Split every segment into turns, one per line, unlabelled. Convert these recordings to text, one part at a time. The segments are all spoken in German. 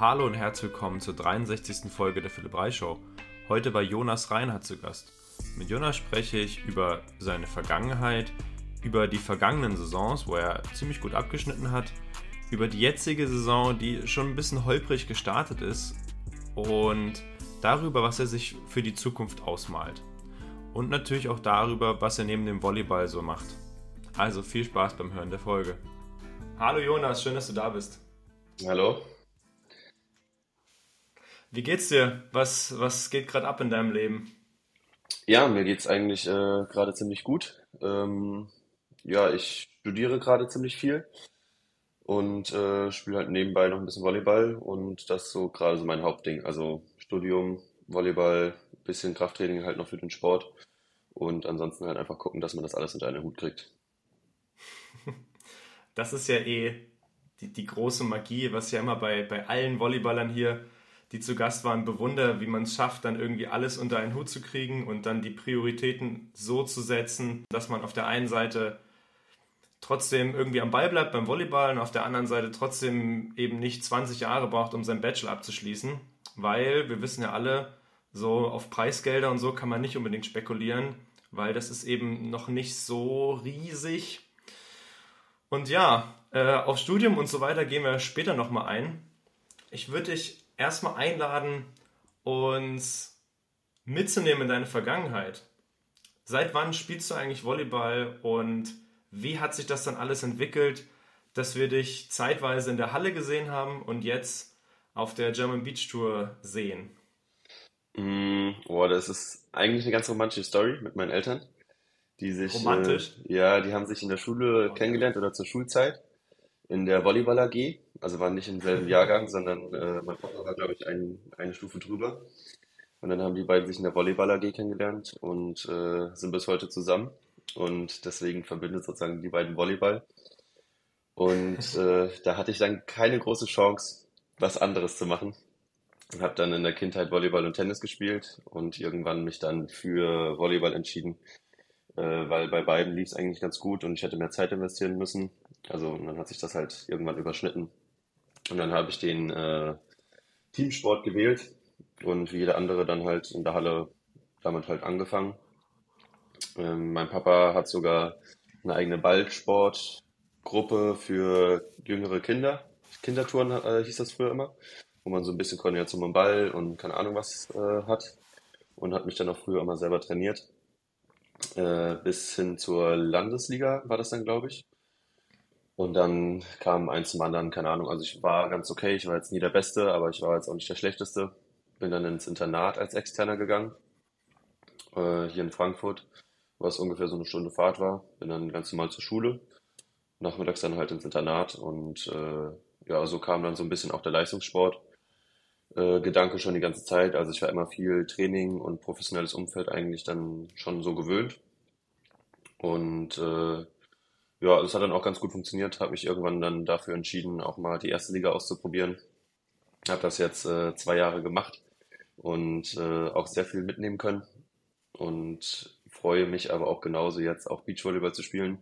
Hallo und herzlich willkommen zur 63. Folge der Philipp Reich Show. Heute bei Jonas Reinhardt zu Gast. Mit Jonas spreche ich über seine Vergangenheit, über die vergangenen Saisons, wo er ziemlich gut abgeschnitten hat, über die jetzige Saison, die schon ein bisschen holprig gestartet ist und darüber, was er sich für die Zukunft ausmalt. Und natürlich auch darüber, was er neben dem Volleyball so macht. Also viel Spaß beim Hören der Folge. Hallo Jonas, schön, dass du da bist.
Hallo.
Wie geht's dir? Was, was geht gerade ab in deinem Leben?
Ja, mir geht's eigentlich äh, gerade ziemlich gut. Ähm, ja, ich studiere gerade ziemlich viel und äh, spiele halt nebenbei noch ein bisschen Volleyball und das ist so gerade so mein Hauptding. Also Studium, Volleyball, bisschen Krafttraining halt noch für den Sport und ansonsten halt einfach gucken, dass man das alles unter einen Hut kriegt.
Das ist ja eh die, die große Magie, was ja immer bei, bei allen Volleyballern hier, die zu Gast waren, bewundere, wie man es schafft, dann irgendwie alles unter einen Hut zu kriegen und dann die Prioritäten so zu setzen, dass man auf der einen Seite trotzdem irgendwie am Ball bleibt beim Volleyball und auf der anderen Seite trotzdem eben nicht 20 Jahre braucht, um seinen Bachelor abzuschließen, weil wir wissen ja alle, so auf Preisgelder und so kann man nicht unbedingt spekulieren, weil das ist eben noch nicht so riesig. Und ja, äh, auf Studium und so weiter gehen wir später nochmal ein. Ich würde dich erstmal einladen, uns mitzunehmen in deine Vergangenheit. Seit wann spielst du eigentlich Volleyball und wie hat sich das dann alles entwickelt, dass wir dich zeitweise in der Halle gesehen haben und jetzt auf der German Beach Tour sehen?
Mm, oh, das ist eigentlich eine ganz romantische Story mit meinen Eltern, die sich,
Romantisch?
äh, ja, die haben sich in der Schule kennengelernt oder zur Schulzeit in der Volleyball AG, also waren nicht im selben Jahrgang, sondern äh, mein Papa war, glaube ich, ein, eine Stufe drüber. Und dann haben die beiden sich in der Volleyball AG kennengelernt und äh, sind bis heute zusammen. Und deswegen verbindet sozusagen die beiden Volleyball. Und äh, da hatte ich dann keine große Chance, was anderes zu machen. Und habe dann in der Kindheit Volleyball und Tennis gespielt und irgendwann mich dann für Volleyball entschieden, äh, weil bei beiden lief es eigentlich ganz gut und ich hätte mehr Zeit investieren müssen. Also und dann hat sich das halt irgendwann überschnitten. Und dann habe ich den äh, Teamsport gewählt und wie jeder andere dann halt in der Halle damit halt angefangen. Ähm, mein Papa hat sogar eine eigene Ballsportgruppe für jüngere Kinder. Kindertouren äh, hieß das früher immer, wo man so ein bisschen Koordination am Ball und keine Ahnung was äh, hat. Und hat mich dann auch früher immer selber trainiert. Äh, bis hin zur Landesliga war das dann, glaube ich. Und dann kam eins zum anderen, keine Ahnung. Also ich war ganz okay, ich war jetzt nie der Beste, aber ich war jetzt auch nicht der Schlechteste. Bin dann ins Internat als Externer gegangen, äh, hier in Frankfurt, was ungefähr so eine Stunde Fahrt war. Bin dann ganz normal zur Schule, nachmittags dann halt ins Internat und äh, ja, so kam dann so ein bisschen auch der Leistungssport. Äh, Gedanke schon die ganze Zeit. Also ich war immer viel Training und professionelles Umfeld eigentlich dann schon so gewöhnt. Und äh, ja, das hat dann auch ganz gut funktioniert. Habe mich irgendwann dann dafür entschieden, auch mal die erste Liga auszuprobieren. Habe das jetzt äh, zwei Jahre gemacht und äh, auch sehr viel mitnehmen können. Und freue mich aber auch genauso jetzt auch Beachvolleyball zu spielen,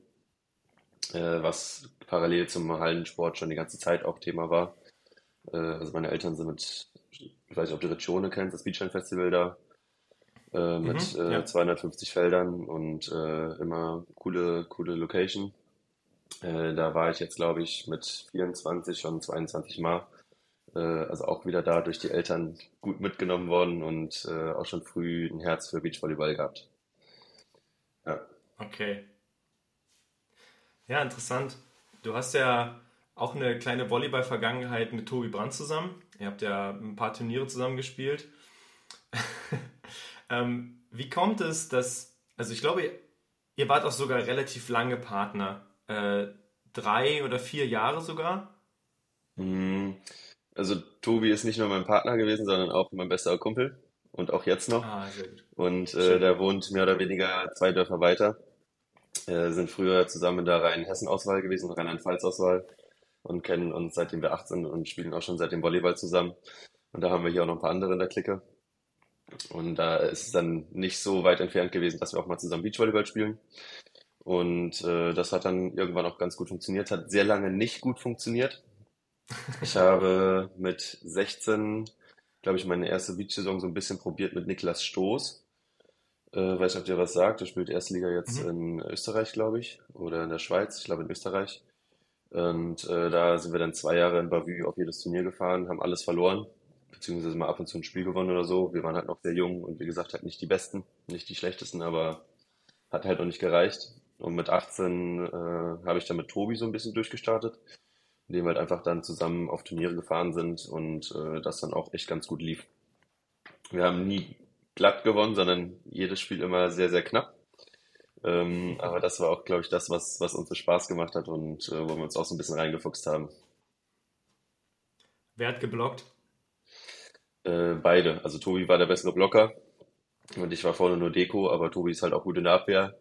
äh, was parallel zum Hallensport schon die ganze Zeit auch Thema war. Äh, also meine Eltern sind mit, ich weiß nicht, ob du Riccione kennst, das Beachline Festival da, äh, mit
Mhm, ja.
250 Feldern und äh, immer coole, coole Location. Äh, da war ich jetzt, glaube ich, mit 24 schon 22 Mal. Also auch wieder da durch die Eltern gut mitgenommen worden und äh, auch schon früh ein Herz für Beachvolleyball gehabt. Ja.
Okay. Ja, interessant. Du hast ja auch eine kleine Volleyball-Vergangenheit mit Tobi Brandt zusammen. Ihr habt ja ein paar Turniere zusammen gespielt. ähm, wie kommt es, dass, also ich glaube, ihr wart auch sogar relativ lange Partner. Äh, drei oder vier Jahre sogar.
Mm, Also Tobi ist nicht nur mein Partner gewesen, sondern auch mein bester Kumpel und auch jetzt noch.
Ah, sehr gut.
Und äh, der wohnt mehr oder weniger zwei Dörfer weiter. Äh, sind früher zusammen in der Rhein-Hessen-Auswahl gewesen, Rheinland-Pfalz-Auswahl und kennen uns seitdem wir 18 sind und spielen auch schon seitdem Volleyball zusammen. Und da haben wir hier auch noch ein paar andere in der Clique. Und da ist es dann nicht so weit entfernt gewesen, dass wir auch mal zusammen Beachvolleyball spielen. Und äh, das hat dann irgendwann auch ganz gut funktioniert. Hat sehr lange nicht gut funktioniert. Ich habe mit 16, glaube ich, meine erste Beach-Saison so ein bisschen probiert mit Niklas Stoß. Äh, weiß nicht, ob dir was sagt. Der spielt Erstliga jetzt
Mhm.
in Österreich, glaube ich, oder in der Schweiz. Ich glaube in Österreich. Und äh, da sind wir dann zwei Jahre in Bavü auf jedes Turnier gefahren, haben alles verloren, beziehungsweise mal ab und zu ein Spiel gewonnen oder so. Wir waren halt noch sehr jung und wie gesagt halt nicht die Besten, nicht die Schlechtesten, aber hat halt noch nicht gereicht. Und mit 18 äh, habe ich dann mit Tobi so ein bisschen durchgestartet, indem wir halt einfach dann zusammen auf Turniere gefahren sind und äh, das dann auch echt ganz gut lief. Wir haben nie glatt gewonnen, sondern jedes Spiel immer sehr, sehr knapp. Ähm, aber das war auch, glaube ich, das, was, was uns so Spaß gemacht hat und äh, wo wir uns auch so ein bisschen reingefuchst haben.
Wer hat geblockt?
Äh, beide. Also Tobi war der bessere Blocker und ich war vorne nur Deko, aber Tobi ist halt auch gut in der Abwehr.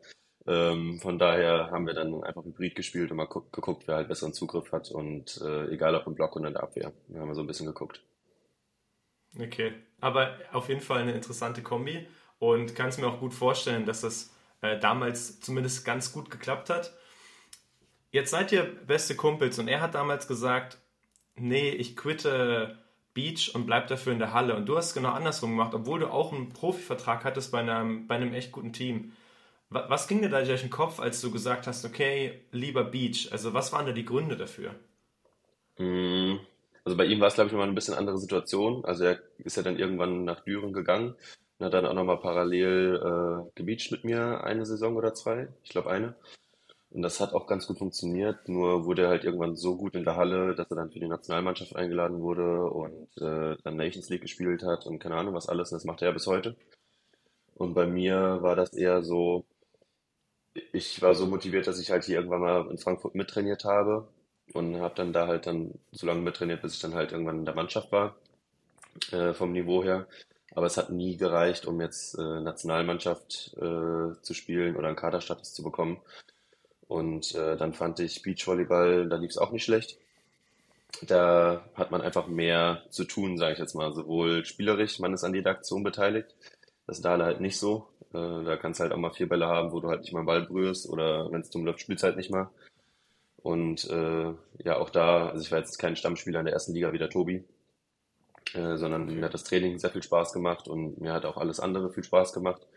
Ähm, von daher haben wir dann einfach Hybrid gespielt und mal gu- geguckt, wer halt besseren Zugriff hat und äh, egal ob im Block oder in der Abwehr. Wir haben so ein bisschen geguckt.
Okay, aber auf jeden Fall eine interessante Kombi und kann es mir auch gut vorstellen, dass das äh, damals zumindest ganz gut geklappt hat. Jetzt seid ihr beste Kumpels und er hat damals gesagt, nee, ich quitte Beach und bleib dafür in der Halle. Und du hast es genau andersrum gemacht, obwohl du auch einen Profivertrag hattest bei einem, bei einem echt guten Team. Wa- Was ging dir da durch den Kopf, als du gesagt hast, okay, lieber Beach? Also was waren da die Gründe dafür?
Mm, Also bei ihm war es, glaube ich, nochmal eine bisschen andere Situation. Also er ist ja dann irgendwann nach Düren gegangen hat dann auch nochmal parallel äh, gebeacht mit mir eine Saison oder zwei. Ich glaube eine. Und das hat auch ganz gut funktioniert, nur wurde er halt irgendwann so gut in der Halle, dass er dann für die Nationalmannschaft eingeladen wurde und äh, dann Nations League gespielt hat und keine Ahnung was alles. Und das macht er ja bis heute. Und bei mir war das eher so, ich war so motiviert, dass ich halt hier irgendwann mal in Frankfurt mittrainiert habe und habe dann da halt dann so lange mittrainiert, bis ich dann halt irgendwann in der Mannschaft war, äh, vom Niveau her. Aber es hat nie gereicht, um jetzt äh, Nationalmannschaft äh, zu spielen oder einen Kaderstatus zu bekommen. Und äh, dann fand ich Beachvolleyball, da lief es auch nicht schlecht. Da hat man einfach mehr zu tun, sage ich jetzt mal, sowohl spielerisch, man ist an jeder Aktion beteiligt. Das ist da halt nicht so. Äh, da kannst du halt auch mal vier Bälle haben, wo du halt nicht mal einen Ball berührst oder wenn es dumm läuft, spielst halt nicht mal. Und äh, ja, auch da, also ich war jetzt kein Stammspieler in der ersten Liga wie der Tobi, äh, sondern mir hat das Training sehr viel Spaß gemacht und mir hat auch alles andere viel Spaß gemacht.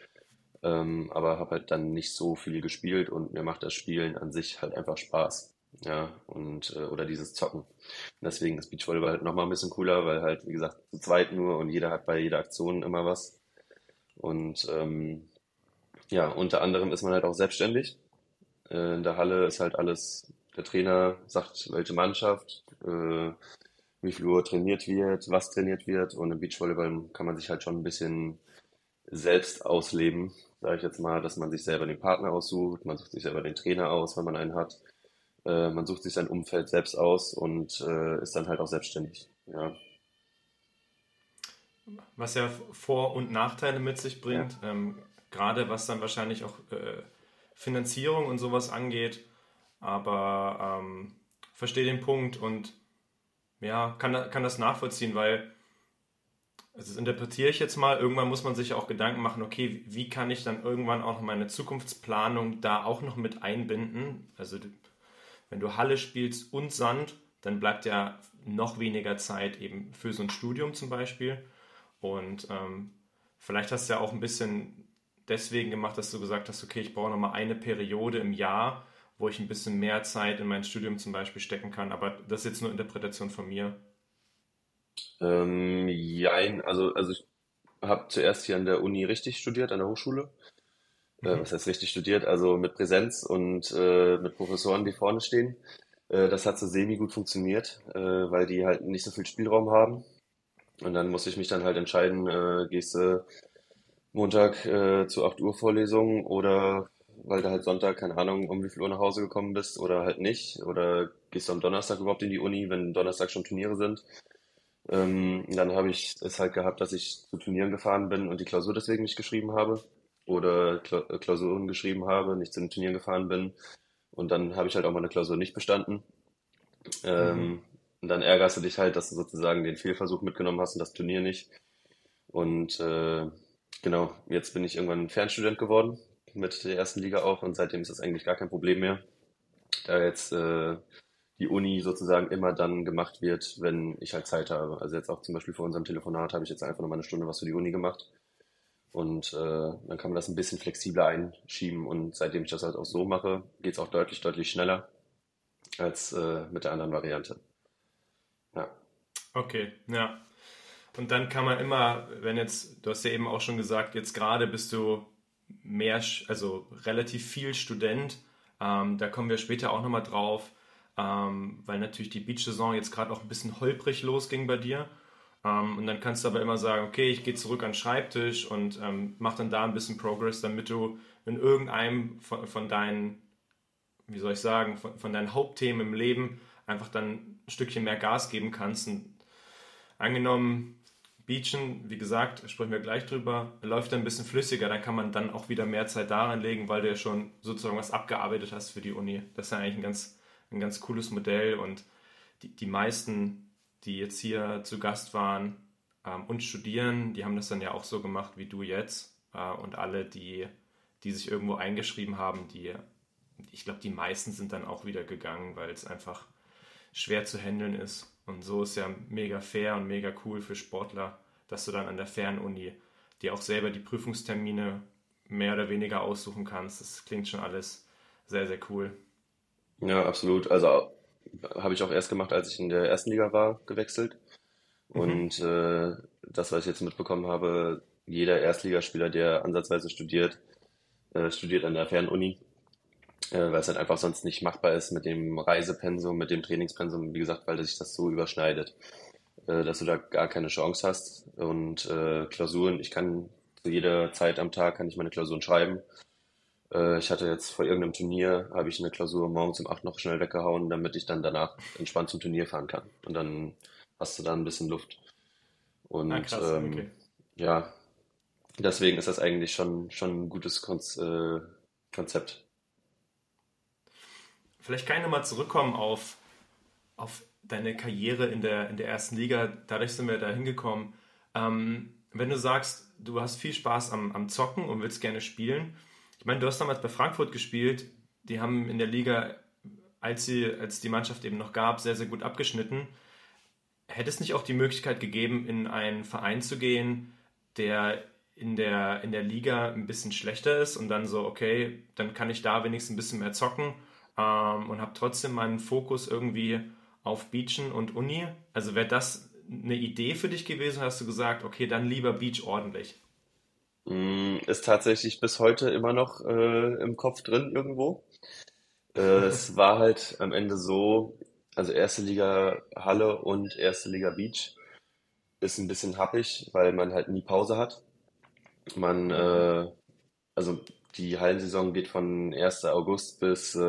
Ähm, aber habe halt dann nicht so viel gespielt und mir macht das Spielen an sich halt einfach Spaß. Ja, und äh, oder dieses Zocken. Und deswegen ist Beachvolleyball halt nochmal ein bisschen cooler, weil halt, wie gesagt, zu zweit nur und jeder hat bei jeder Aktion immer was. Und ähm, ja, unter anderem ist man halt auch selbstständig. Äh, in der Halle ist halt alles, der Trainer sagt, welche Mannschaft, äh, wie viel Uhr trainiert wird, was trainiert wird. Und im Beachvolleyball kann man sich halt schon ein bisschen selbst ausleben, sage ich jetzt mal, dass man sich selber den Partner aussucht, man sucht sich selber den Trainer aus, wenn man einen hat. Äh, man sucht sich sein Umfeld selbst aus und äh, ist dann halt auch selbstständig. Ja,
Was ja Vor- und Nachteile mit sich
ja,
bringt, ähm, gerade was dann wahrscheinlich auch äh, Finanzierung und sowas angeht. Aber ähm, verstehe den Punkt und ja, kann, kann das nachvollziehen, weil, also das interpretiere ich jetzt mal, irgendwann muss man sich auch Gedanken machen, okay, wie kann ich dann irgendwann auch meine Zukunftsplanung da auch noch mit einbinden? Also wenn du Halle spielst und Sand, dann bleibt ja noch weniger Zeit eben für so ein Studium zum Beispiel. Und ähm, vielleicht hast du ja auch ein bisschen deswegen gemacht, dass du gesagt hast, okay, ich brauche nochmal eine Periode im Jahr, wo ich ein bisschen mehr Zeit in mein Studium zum Beispiel stecken kann. Aber das ist jetzt nur Interpretation von mir.
ähm, jein, also, also ich habe zuerst hier an der Uni richtig studiert, an der Hochschule. Äh,
Mhm.
was heißt richtig studiert? Also mit Präsenz und äh, mit Professoren, die vorne stehen. Äh, das hat so semi gut funktioniert, äh, weil die halt nicht so viel Spielraum haben. Und dann musste ich mich dann halt entscheiden, äh, gehst du Montag äh, zu 8 Uhr Vorlesung oder weil du halt Sonntag, keine Ahnung, um wie viel Uhr nach Hause gekommen bist oder halt nicht. Oder gehst du am Donnerstag überhaupt in die Uni, wenn Donnerstag schon Turniere sind. Ähm, dann habe ich es halt gehabt, dass ich zu Turnieren gefahren bin und die Klausur deswegen nicht geschrieben habe. Oder äh, Klausuren geschrieben habe, nicht zu den Turnieren gefahren bin. Und dann habe ich halt auch mal eine Klausur nicht bestanden.
Mhm.
Ähm, und dann ärgerst du dich halt, dass du sozusagen den Fehlversuch mitgenommen hast und das Turnier nicht. Und äh, genau, jetzt bin ich irgendwann Fernstudent geworden, mit der ersten Liga auch. Und seitdem ist das eigentlich gar kein Problem mehr, da jetzt äh, die Uni sozusagen immer dann gemacht wird, wenn ich halt Zeit habe. Also jetzt auch zum Beispiel vor unserem Telefonat habe ich jetzt einfach nochmal eine Stunde was für die Uni gemacht. Und äh, dann kann man das ein bisschen flexibler einschieben. Und seitdem ich das halt auch so mache, geht es auch deutlich, deutlich schneller als äh, mit der anderen Variante.
Ja. Okay, ja. Und dann kann man immer, wenn jetzt, du hast ja eben auch schon gesagt, jetzt gerade bist du mehr, also relativ viel Student. Ähm, da kommen wir später auch nochmal drauf, ähm, weil natürlich die Beach-Saison jetzt gerade auch ein bisschen holprig losging bei dir. Ähm, und dann kannst du aber immer sagen, okay, ich gehe zurück an den Schreibtisch und ähm, mach dann da ein bisschen Progress, damit du in irgendeinem von, von deinen, wie soll ich sagen, von, von deinen Hauptthemen im Leben einfach dann ein Stückchen mehr Gas geben kannst. Und angenommen, Beachen, wie gesagt, sprechen wir gleich drüber, läuft ein bisschen flüssiger, dann kann man dann auch wieder mehr Zeit daran legen, weil du ja schon sozusagen was abgearbeitet hast für die Uni. Das ist ja eigentlich ein ganz, ein ganz cooles Modell und die, die meisten, die jetzt hier zu Gast waren ähm, und studieren, die haben das dann ja auch so gemacht wie du jetzt äh, und alle, die, die sich irgendwo eingeschrieben haben, die, ich glaube, die meisten sind dann auch wieder gegangen, weil es einfach schwer zu handeln ist. Und so ist ja mega fair und mega cool für Sportler, dass du dann an der Fernuni dir auch selber die Prüfungstermine mehr oder weniger aussuchen kannst. Das klingt schon alles sehr, sehr cool.
Ja, absolut. Also habe ich auch erst gemacht, als ich in der ersten Liga war, gewechselt. Mhm. Und äh, das, was ich jetzt mitbekommen habe, jeder Erstligaspieler, der ansatzweise studiert, äh, studiert an der Fernuni weil es halt einfach sonst nicht machbar ist mit dem Reisepensum, mit dem Trainingspensum, wie gesagt, weil sich das so überschneidet, äh, dass du da gar keine Chance hast. Und äh, Klausuren, ich kann zu jeder Zeit am Tag kann ich meine Klausuren schreiben. Äh, ich hatte jetzt vor irgendeinem Turnier, habe ich eine Klausur morgens um 8 noch schnell weggehauen, damit ich dann danach entspannt zum Turnier fahren kann. Und dann hast du da ein bisschen Luft. Und ah, krass, ähm, okay. ja, deswegen ist das eigentlich schon, schon ein gutes Konz äh, Konzept.
Vielleicht kann ich nochmal zurückkommen auf, auf deine Karriere in der, in der ersten Liga. Dadurch sind wir da hingekommen. Ähm, wenn du sagst, du hast viel Spaß am, am Zocken und willst gerne spielen. Ich meine, du hast damals bei Frankfurt gespielt. Die haben in der Liga, als, sie, als die Mannschaft eben noch gab, sehr, sehr gut abgeschnitten. Hätte es nicht auch die Möglichkeit gegeben, in einen Verein zu gehen, der in der, in der Liga ein bisschen schlechter ist und dann so, okay, dann kann ich da wenigstens ein bisschen mehr zocken ähm, und habe trotzdem meinen Fokus irgendwie auf Beachen und Uni. Also wäre das eine Idee für dich gewesen? Hast du gesagt, okay, dann lieber Beach ordentlich?
Mm, ist tatsächlich bis heute immer noch äh, im Kopf drin irgendwo. Äh, es war halt am Ende so, also erste Liga Halle und erste Liga Beach ist ein bisschen happig, weil man halt nie Pause hat. Man, äh, also die Hallensaison geht von 1. August bis, äh,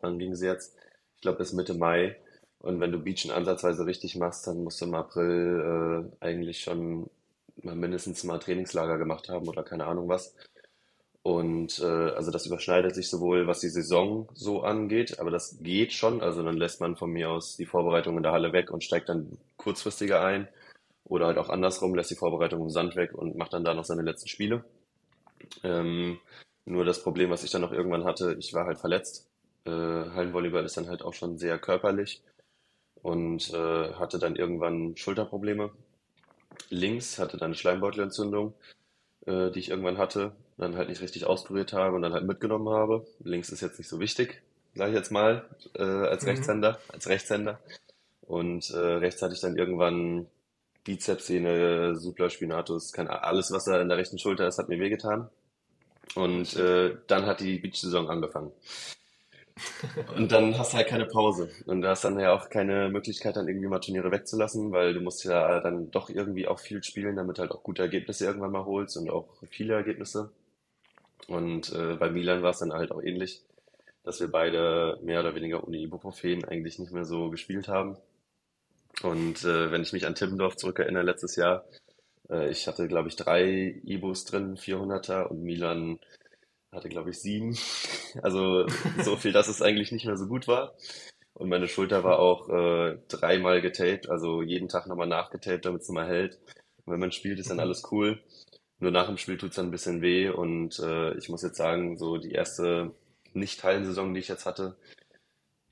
wann ging sie jetzt? Ich glaube bis Mitte Mai. Und wenn du Beachen ansatzweise richtig machst, dann musst du im April äh, eigentlich schon mal mindestens mal Trainingslager gemacht haben oder keine Ahnung was. Und äh, also das überschneidet sich sowohl, was die Saison so angeht, aber das geht schon. Also dann lässt man von mir aus die Vorbereitung in der Halle weg und steigt dann kurzfristiger ein. Oder halt auch andersrum, lässt die Vorbereitung im Sand weg und macht dann da noch seine letzten Spiele. Ähm, nur das Problem, was ich dann noch irgendwann hatte, ich war halt verletzt. Äh, Hallenvolleyball ist dann halt auch schon sehr körperlich und äh, hatte dann irgendwann Schulterprobleme. Links hatte dann eine Schleimbeutelentzündung, äh, die ich irgendwann hatte, dann halt nicht richtig auskuriert habe und dann halt mitgenommen habe. Links ist jetzt nicht so wichtig, sage ich jetzt mal, äh, als mhm. Rechtshänder, als Rechtshänder. Und äh, rechts hatte ich dann irgendwann Bizepssehne, Spinatus, keine, alles, was da in der rechten Schulter ist, hat mir wehgetan. Und äh, dann hat die Beach-Saison angefangen. Und dann hast du halt keine Pause. Und da hast dann ja auch keine Möglichkeit, dann irgendwie mal Turniere wegzulassen, weil du musst ja dann doch irgendwie auch viel spielen, damit halt auch gute Ergebnisse irgendwann mal holst und auch viele Ergebnisse. Und äh, bei Milan war es dann halt auch ähnlich, dass wir beide mehr oder weniger ohne Ibuprofen eigentlich nicht mehr so gespielt haben. Und äh, wenn ich mich an Timmendorf zurückerinnere, letztes Jahr, äh, ich hatte, glaube ich, drei E-Bus drin, 400er und Milan hatte, glaube ich, sieben. Also so viel, dass es eigentlich nicht mehr so gut war. Und meine Schulter war auch äh, dreimal getaped, also jeden Tag nochmal nachgetaped, damit es nochmal hält. Und wenn man spielt, ist dann alles cool. Nur nach dem Spiel tut es dann ein bisschen weh. Und äh, ich muss jetzt sagen, so die erste Nicht-Hallensaison, die ich jetzt hatte,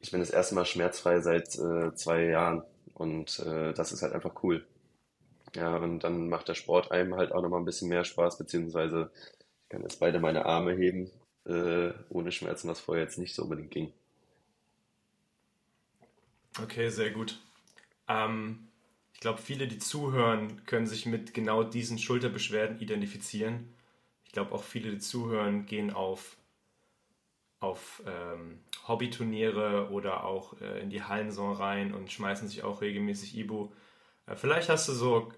ich bin das erste Mal schmerzfrei seit äh, zwei Jahren und äh, das ist halt einfach cool. Ja, und dann macht der Sport einem halt auch nochmal ein bisschen mehr Spaß, beziehungsweise ich kann jetzt beide meine Arme heben, äh, ohne Schmerzen, was vorher jetzt nicht so unbedingt ging.
Okay, sehr gut. Ähm, ich glaube, viele, die zuhören, können sich mit genau diesen Schulterbeschwerden identifizieren. Ich glaube, auch viele, die zuhören, gehen auf, auf ähm, Hobbyturniere oder auch äh, in die Hallensaison rein und schmeißen sich auch regelmäßig Ibu. Äh, vielleicht hast du so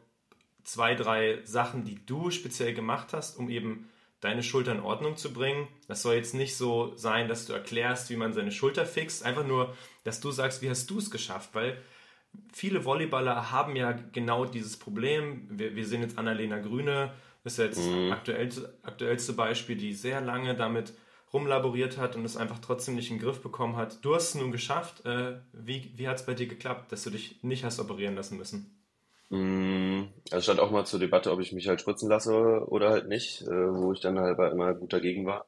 zwei, drei Sachen, die du speziell gemacht hast, um eben deine Schulter in Ordnung zu bringen. Das soll jetzt nicht so sein, dass du erklärst, wie man seine Schulter fixt, einfach nur, dass du sagst, wie hast du es geschafft, weil viele Volleyballer haben ja genau dieses Problem. Wir, wir sehen jetzt Annalena Grüne, ist jetzt mhm. aktuell, aktuellste Beispiel, die sehr lange damit rumlaboriert hat und es einfach trotzdem nicht in den Griff bekommen hat. Du hast es nun geschafft. Äh, wie wie hat es bei dir geklappt, dass du dich nicht hast operieren lassen müssen?
Mm, also stand auch mal zur Debatte, ob ich mich halt spritzen lasse oder halt nicht, äh, wo ich dann halt immer gut dagegen war.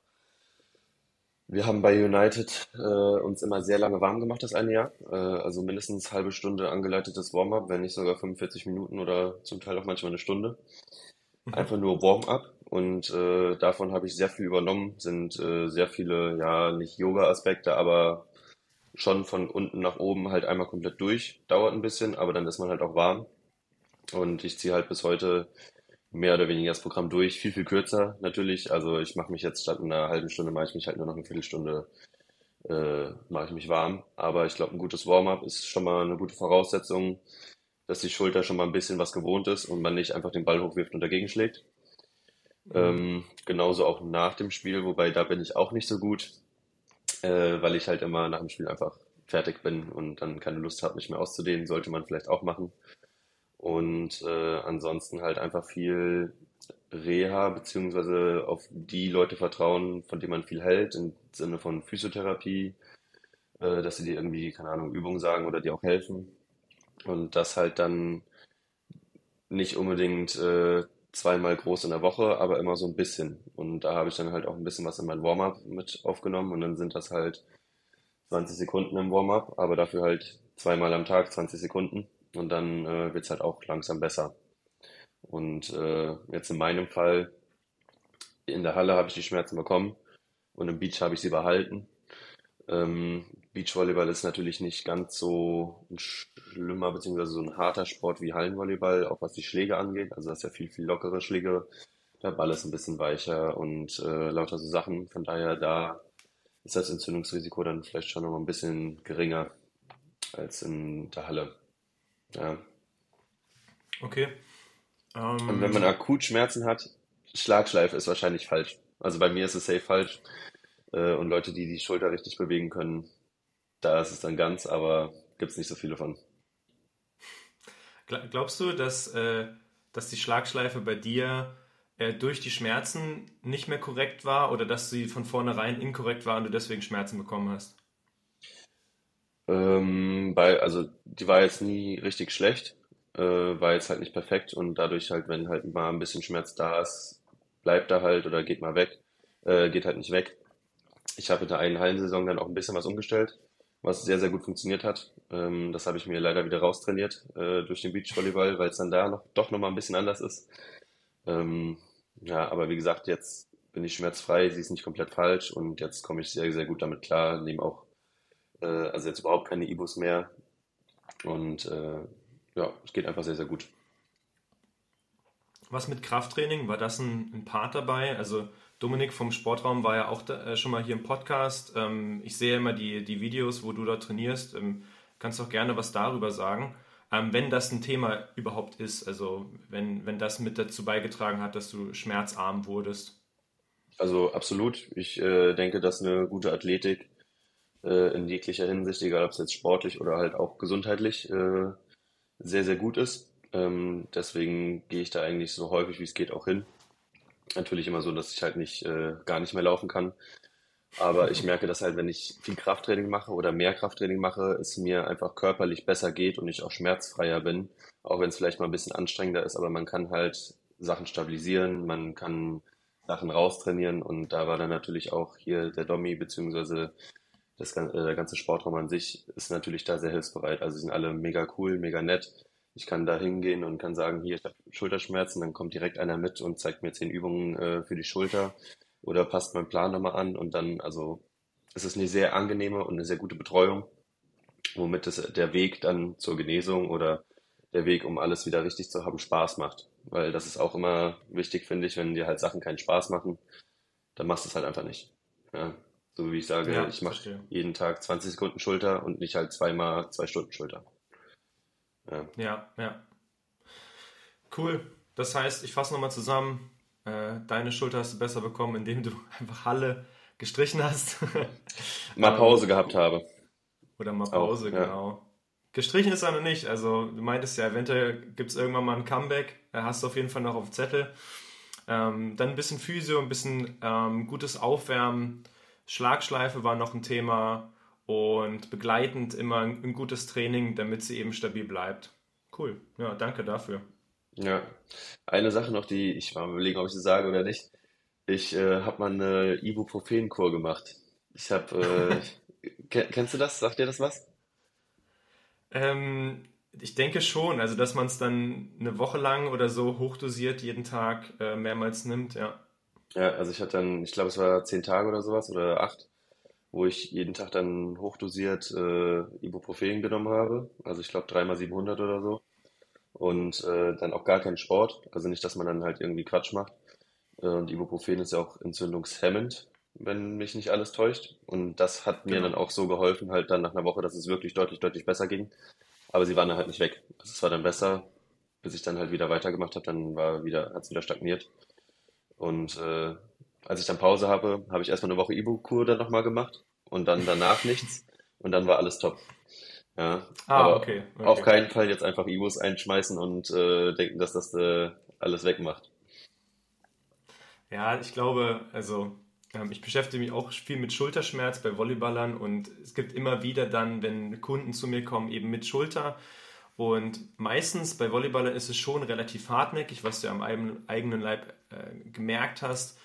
Wir haben bei United äh, uns immer sehr lange warm gemacht das eine Jahr. Äh, also mindestens halbe Stunde angeleitetes Warm-up, wenn nicht sogar 45 Minuten oder zum Teil auch manchmal eine Stunde. Mhm. Einfach nur Warm-up und äh, davon habe ich sehr viel übernommen. Sind äh, sehr viele, ja, nicht Yoga-Aspekte, aber schon von unten nach oben halt einmal komplett durch. Dauert ein bisschen, aber dann ist man halt auch warm. Und ich ziehe halt bis heute mehr oder weniger das Programm durch. Viel, viel kürzer natürlich. Also ich mache mich jetzt statt einer halben Stunde, mache ich mich halt nur noch eine Viertelstunde, äh, mache ich mich warm. Aber ich glaube, ein gutes Warm-up ist schon mal eine gute Voraussetzung, dass die Schulter schon mal ein bisschen was gewohnt ist und man nicht einfach den Ball hochwirft und dagegen schlägt. Mhm. Ähm, genauso auch nach dem Spiel, wobei da bin ich auch nicht so gut, äh, weil ich halt immer nach dem Spiel einfach fertig bin und dann keine Lust habe, mich mehr auszudehnen. Sollte man vielleicht auch machen. Und äh, ansonsten halt einfach viel Reha, beziehungsweise auf die Leute vertrauen, von denen man viel hält, im Sinne von Physiotherapie, äh, dass sie dir irgendwie, keine Ahnung, Übungen sagen oder dir auch helfen. Und das halt dann nicht unbedingt äh, zweimal groß in der Woche, aber immer so ein bisschen. Und da habe ich dann halt auch ein bisschen was in mein Warm-up mit aufgenommen und dann sind das halt 20 Sekunden im Warm-up, aber dafür halt zweimal am Tag 20 Sekunden und dann äh, wird es halt auch langsam besser. Und äh, jetzt in meinem Fall, in der Halle habe ich die Schmerzen bekommen und im Beach habe ich sie behalten. Ähm, Beachvolleyball ist natürlich nicht ganz so ein schlimmer beziehungsweise so ein harter Sport wie Hallenvolleyball, auch was die Schläge angeht. Also das ist ja viel, viel lockere Schläge. Der Ball ist ein bisschen weicher und äh, lauter so Sachen. Von daher, da ist das Entzündungsrisiko dann vielleicht schon noch ein bisschen geringer als in der Halle. Ja.
Okay.
Um, und wenn man ähm, akut Schmerzen hat, Schlagschleife ist wahrscheinlich falsch. Also bei mir ist es safe falsch. Äh, und Leute, die die Schulter richtig bewegen können, da ist es dann ganz, aber gibt es nicht so viele von.
Glaubst du, dass, äh, dass die Schlagschleife bei dir äh, durch die Schmerzen nicht mehr korrekt war oder dass sie von vornherein inkorrekt war und du deswegen Schmerzen bekommen hast?
Ähm, bei, also die war jetzt nie richtig schlecht, äh, war jetzt halt nicht perfekt und dadurch halt, wenn halt mal ein bisschen Schmerz da ist, bleibt er halt oder geht mal weg, äh, geht halt nicht weg. Ich habe in der einen Hallensaison dann auch ein bisschen was umgestellt, was sehr, sehr gut funktioniert hat. Ähm, das habe ich mir leider wieder raustrainiert äh, durch den Beachvolleyball, weil es dann da noch, doch nochmal ein bisschen anders ist. Ähm, ja, aber wie gesagt, jetzt bin ich schmerzfrei, sie ist nicht komplett falsch und jetzt komme ich sehr, sehr gut damit klar, nehme auch äh, also jetzt überhaupt keine E-Bus mehr. Und äh, ja, es geht einfach sehr, sehr gut.
Was mit Krafttraining? War das ein, ein Part dabei? Also Dominik vom Sportraum war ja auch da, äh, schon mal hier im Podcast. Ähm, ich sehe immer die, die Videos, wo du da trainierst. Ähm, kannst auch gerne was darüber sagen. Ähm, wenn das ein Thema überhaupt ist, also wenn, wenn das mit dazu beigetragen hat, dass du schmerzarm wurdest.
Also absolut. Ich äh, denke, dass eine gute Athletik äh, in jeglicher Hinsicht, egal ob es jetzt sportlich oder halt auch gesundheitlich, äh, sehr, sehr gut ist. Ähm, deswegen gehe ich da eigentlich so häufig wie es geht auch hin. Natürlich immer so, dass ich halt nicht äh, gar nicht mehr laufen kann. Aber ich merke, dass halt, wenn ich viel Krafttraining mache oder mehr Krafttraining mache, es mir einfach körperlich besser geht und ich auch schmerzfreier bin. Auch wenn es vielleicht mal ein bisschen anstrengender ist, aber man kann halt Sachen stabilisieren, man kann Sachen raustrainieren und da war dann natürlich auch hier der Domi beziehungsweise das, gan- äh, der ganze Sportraum an sich ist natürlich da sehr hilfsbereit. Also sie sind alle mega cool, mega nett. Ich kann da hingehen und kann sagen, hier, ich habe Schulterschmerzen, dann kommt direkt einer mit und zeigt mir zehn Übungen äh, für die Schulter oder passt meinen Plan nochmal an und dann, also es ist eine sehr angenehme und eine sehr gute Betreuung, womit es, der Weg dann zur Genesung oder der Weg, um alles wieder richtig zu haben, Spaß macht. Weil das ist auch immer wichtig, finde ich, wenn dir halt Sachen keinen Spaß machen, dann machst du es halt einfach nicht. Ja, so wie ich sage,
Ja,
ich mache jeden Tag 20 Sekunden Schulter und nicht halt zweimal zwei Stunden Schulter. Ja,
Ja, ja. Cool. Das heißt, ich fasse nochmal zusammen. Äh, deine Schulter hast du besser bekommen, indem du einfach Halle gestrichen hast.
mal
Ähm,
Pause gehabt habe.
Oder mal
Auch,
Pause,
ja.
genau. Gestrichen ist er noch nicht. Also, du meintest ja, eventuell gibt es irgendwann mal ein Comeback. Da hast du auf jeden Fall noch auf dem Zettel. Ähm, dann ein bisschen Physio, ein bisschen ähm, gutes Aufwärmen. Schlagschleife war noch ein Thema. Und begleitend immer ein, gutes Training, damit sie eben stabil bleibt. Cool. Ja, danke dafür.
Ja, eine Sache noch, die ich mal überlegen, ob ich das sage oder nicht. Ich äh, habe mal eine Ibuprofen-Kur gemacht. Ich habe, äh, ke- kennst du das? Sagt dir das was?
Ähm, ich denke schon, also dass man es dann eine Woche lang oder so hochdosiert jeden Tag äh, mehrmals nimmt, ja.
Ja, also ich hatte dann, ich glaube, es war zehn Tage oder sowas oder acht, wo ich jeden Tag dann hochdosiert äh, Ibuprofen genommen habe. Also ich glaube dreimal 700 oder so. Und äh, dann auch gar keinen Sport. Also nicht, dass man dann halt irgendwie Quatsch macht. Äh, Und Ibuprofen ist ja auch entzündungshemmend, wenn mich nicht alles täuscht. Und das hat mir dann
Genau.
auch so geholfen, halt dann nach einer Woche, dass es wirklich deutlich, deutlich besser ging. Aber sie waren dann halt nicht weg. Also es war dann besser, bis ich dann halt wieder weitergemacht habe, dann war wieder, hat es wieder stagniert. Und äh, als ich dann Pause habe, habe ich erstmal eine Woche Ibu-Kur dann nochmal gemacht und dann danach nichts und dann war alles top. Ja,
Ah,
aber
okay,
auf
okay.
keinen Fall jetzt einfach Ibus einschmeißen und äh, denken, dass das äh, alles wegmacht.
Ja, ich glaube, also ähm, ich beschäftige mich auch viel mit Schulterschmerz bei Volleyballern und es gibt immer wieder dann, wenn Kunden zu mir kommen, eben mit Schulter. Und meistens bei Volleyballern ist es schon relativ hartnäckig, was du ja am eigenen eigenen Leib äh, gemerkt hast.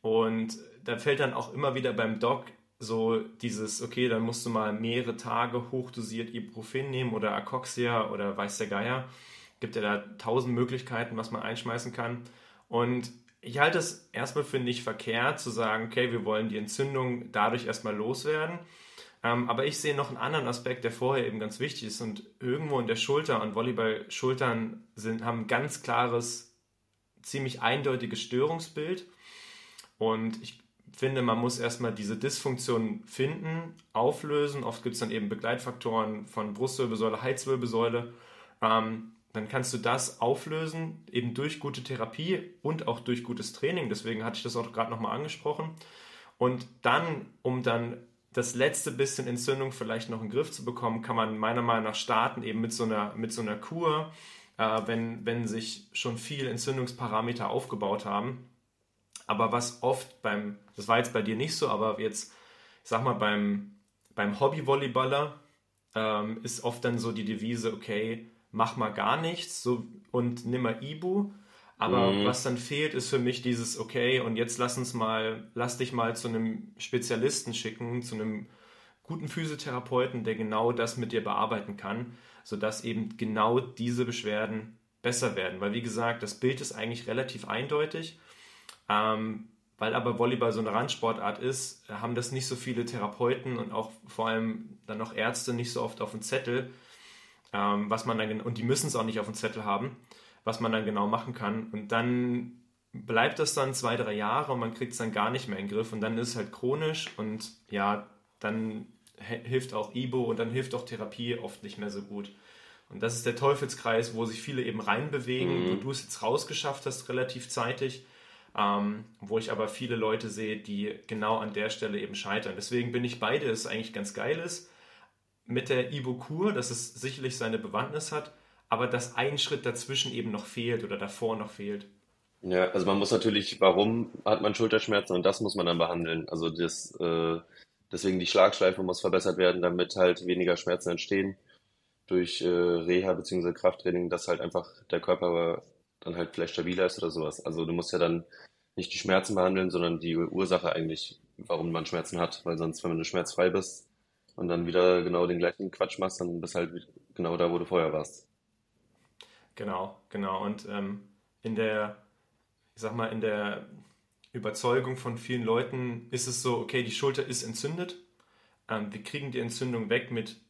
Und da fällt dann auch immer wieder beim Doc so dieses, okay, dann musst du mal mehrere Tage hochdosiert Ibuprofen nehmen oder Acoxia oder weiß der Geier. Gibt ja da tausend Möglichkeiten, was man einschmeißen kann. Und ich halte es erstmal für nicht verkehrt zu sagen, okay, wir wollen die Entzündung dadurch erstmal loswerden. Ähm, aber ich sehe noch einen anderen Aspekt, der vorher eben ganz wichtig ist. Und irgendwo in der Schulter und Volleyball-Schultern sind, haben ein ganz klares, ziemlich eindeutiges Störungsbild. Und ich finde, man muss erstmal diese Dysfunktion finden, auflösen. Oft gibt es dann eben Begleitfaktoren von Brustwirbelsäule, Halswirbelsäule. Ähm, dann kannst du das auflösen, eben durch gute Therapie und auch durch gutes Training. Deswegen hatte ich das auch gerade nochmal angesprochen. Und dann, um dann das letzte bisschen Entzündung vielleicht noch in den Griff zu bekommen, kann man meiner Meinung nach starten eben mit so einer, mit so einer Kur, äh, wenn, wenn sich schon viel Entzündungsparameter aufgebaut haben. Aber was oft beim, das war jetzt bei dir nicht so, aber jetzt, ich sag mal, beim, beim Hobby-Volleyballer ähm, ist oft dann so die Devise, okay, mach mal gar nichts so, und nimm mal Ibu. Aber
Mhm.
was dann fehlt, ist für mich dieses, okay, und jetzt lass uns mal, lass dich mal zu einem Spezialisten schicken, zu einem guten Physiotherapeuten, der genau das mit dir bearbeiten kann, sodass eben genau diese Beschwerden besser werden. Weil wie gesagt, das Bild ist eigentlich relativ eindeutig. Ähm, weil aber Volleyball so eine Randsportart ist, haben das nicht so viele Therapeuten und auch vor allem dann noch Ärzte nicht so oft auf dem Zettel, ähm, was man dann, und die müssen es auch nicht auf dem Zettel haben, was man dann genau machen kann. Und dann bleibt das dann zwei, drei Jahre und man kriegt es dann gar nicht mehr in den Griff und dann ist es halt chronisch und ja, dann hilft auch Ibo und dann hilft auch Therapie oft nicht mehr so gut. Und das ist der Teufelskreis, wo sich viele eben reinbewegen, wo
Mhm.
du es jetzt rausgeschafft hast, relativ zeitig, ähm, wo ich aber viele Leute sehe, die genau an der Stelle eben scheitern. Deswegen bin ich beide, es eigentlich ganz geil ist, mit der Ibukur, dass es sicherlich seine Bewandtnis hat, aber dass ein Schritt dazwischen eben noch fehlt oder davor noch fehlt.
Ja, also man muss natürlich, warum hat man Schulterschmerzen und das muss man dann behandeln. Also das, äh, deswegen die Schlagschleife muss verbessert werden, damit halt weniger Schmerzen entstehen durch äh, Reha bzw. Krafttraining, dass halt einfach der Körper dann halt vielleicht stabiler ist oder sowas. Also du musst ja dann nicht die Schmerzen behandeln, sondern die Ursache eigentlich warum man Schmerzen hat, weil sonst, wenn du schmerzfrei bist und dann wieder genau den gleichen Quatsch machst, dann bist du halt genau da, wo du vorher warst.
Genau, genau. Und ähm, in der, ich sag mal, in der Überzeugung von vielen Leuten ist es so, okay, die Schulter ist entzündet. Ähm, wir kriegen die Entzündung weg mit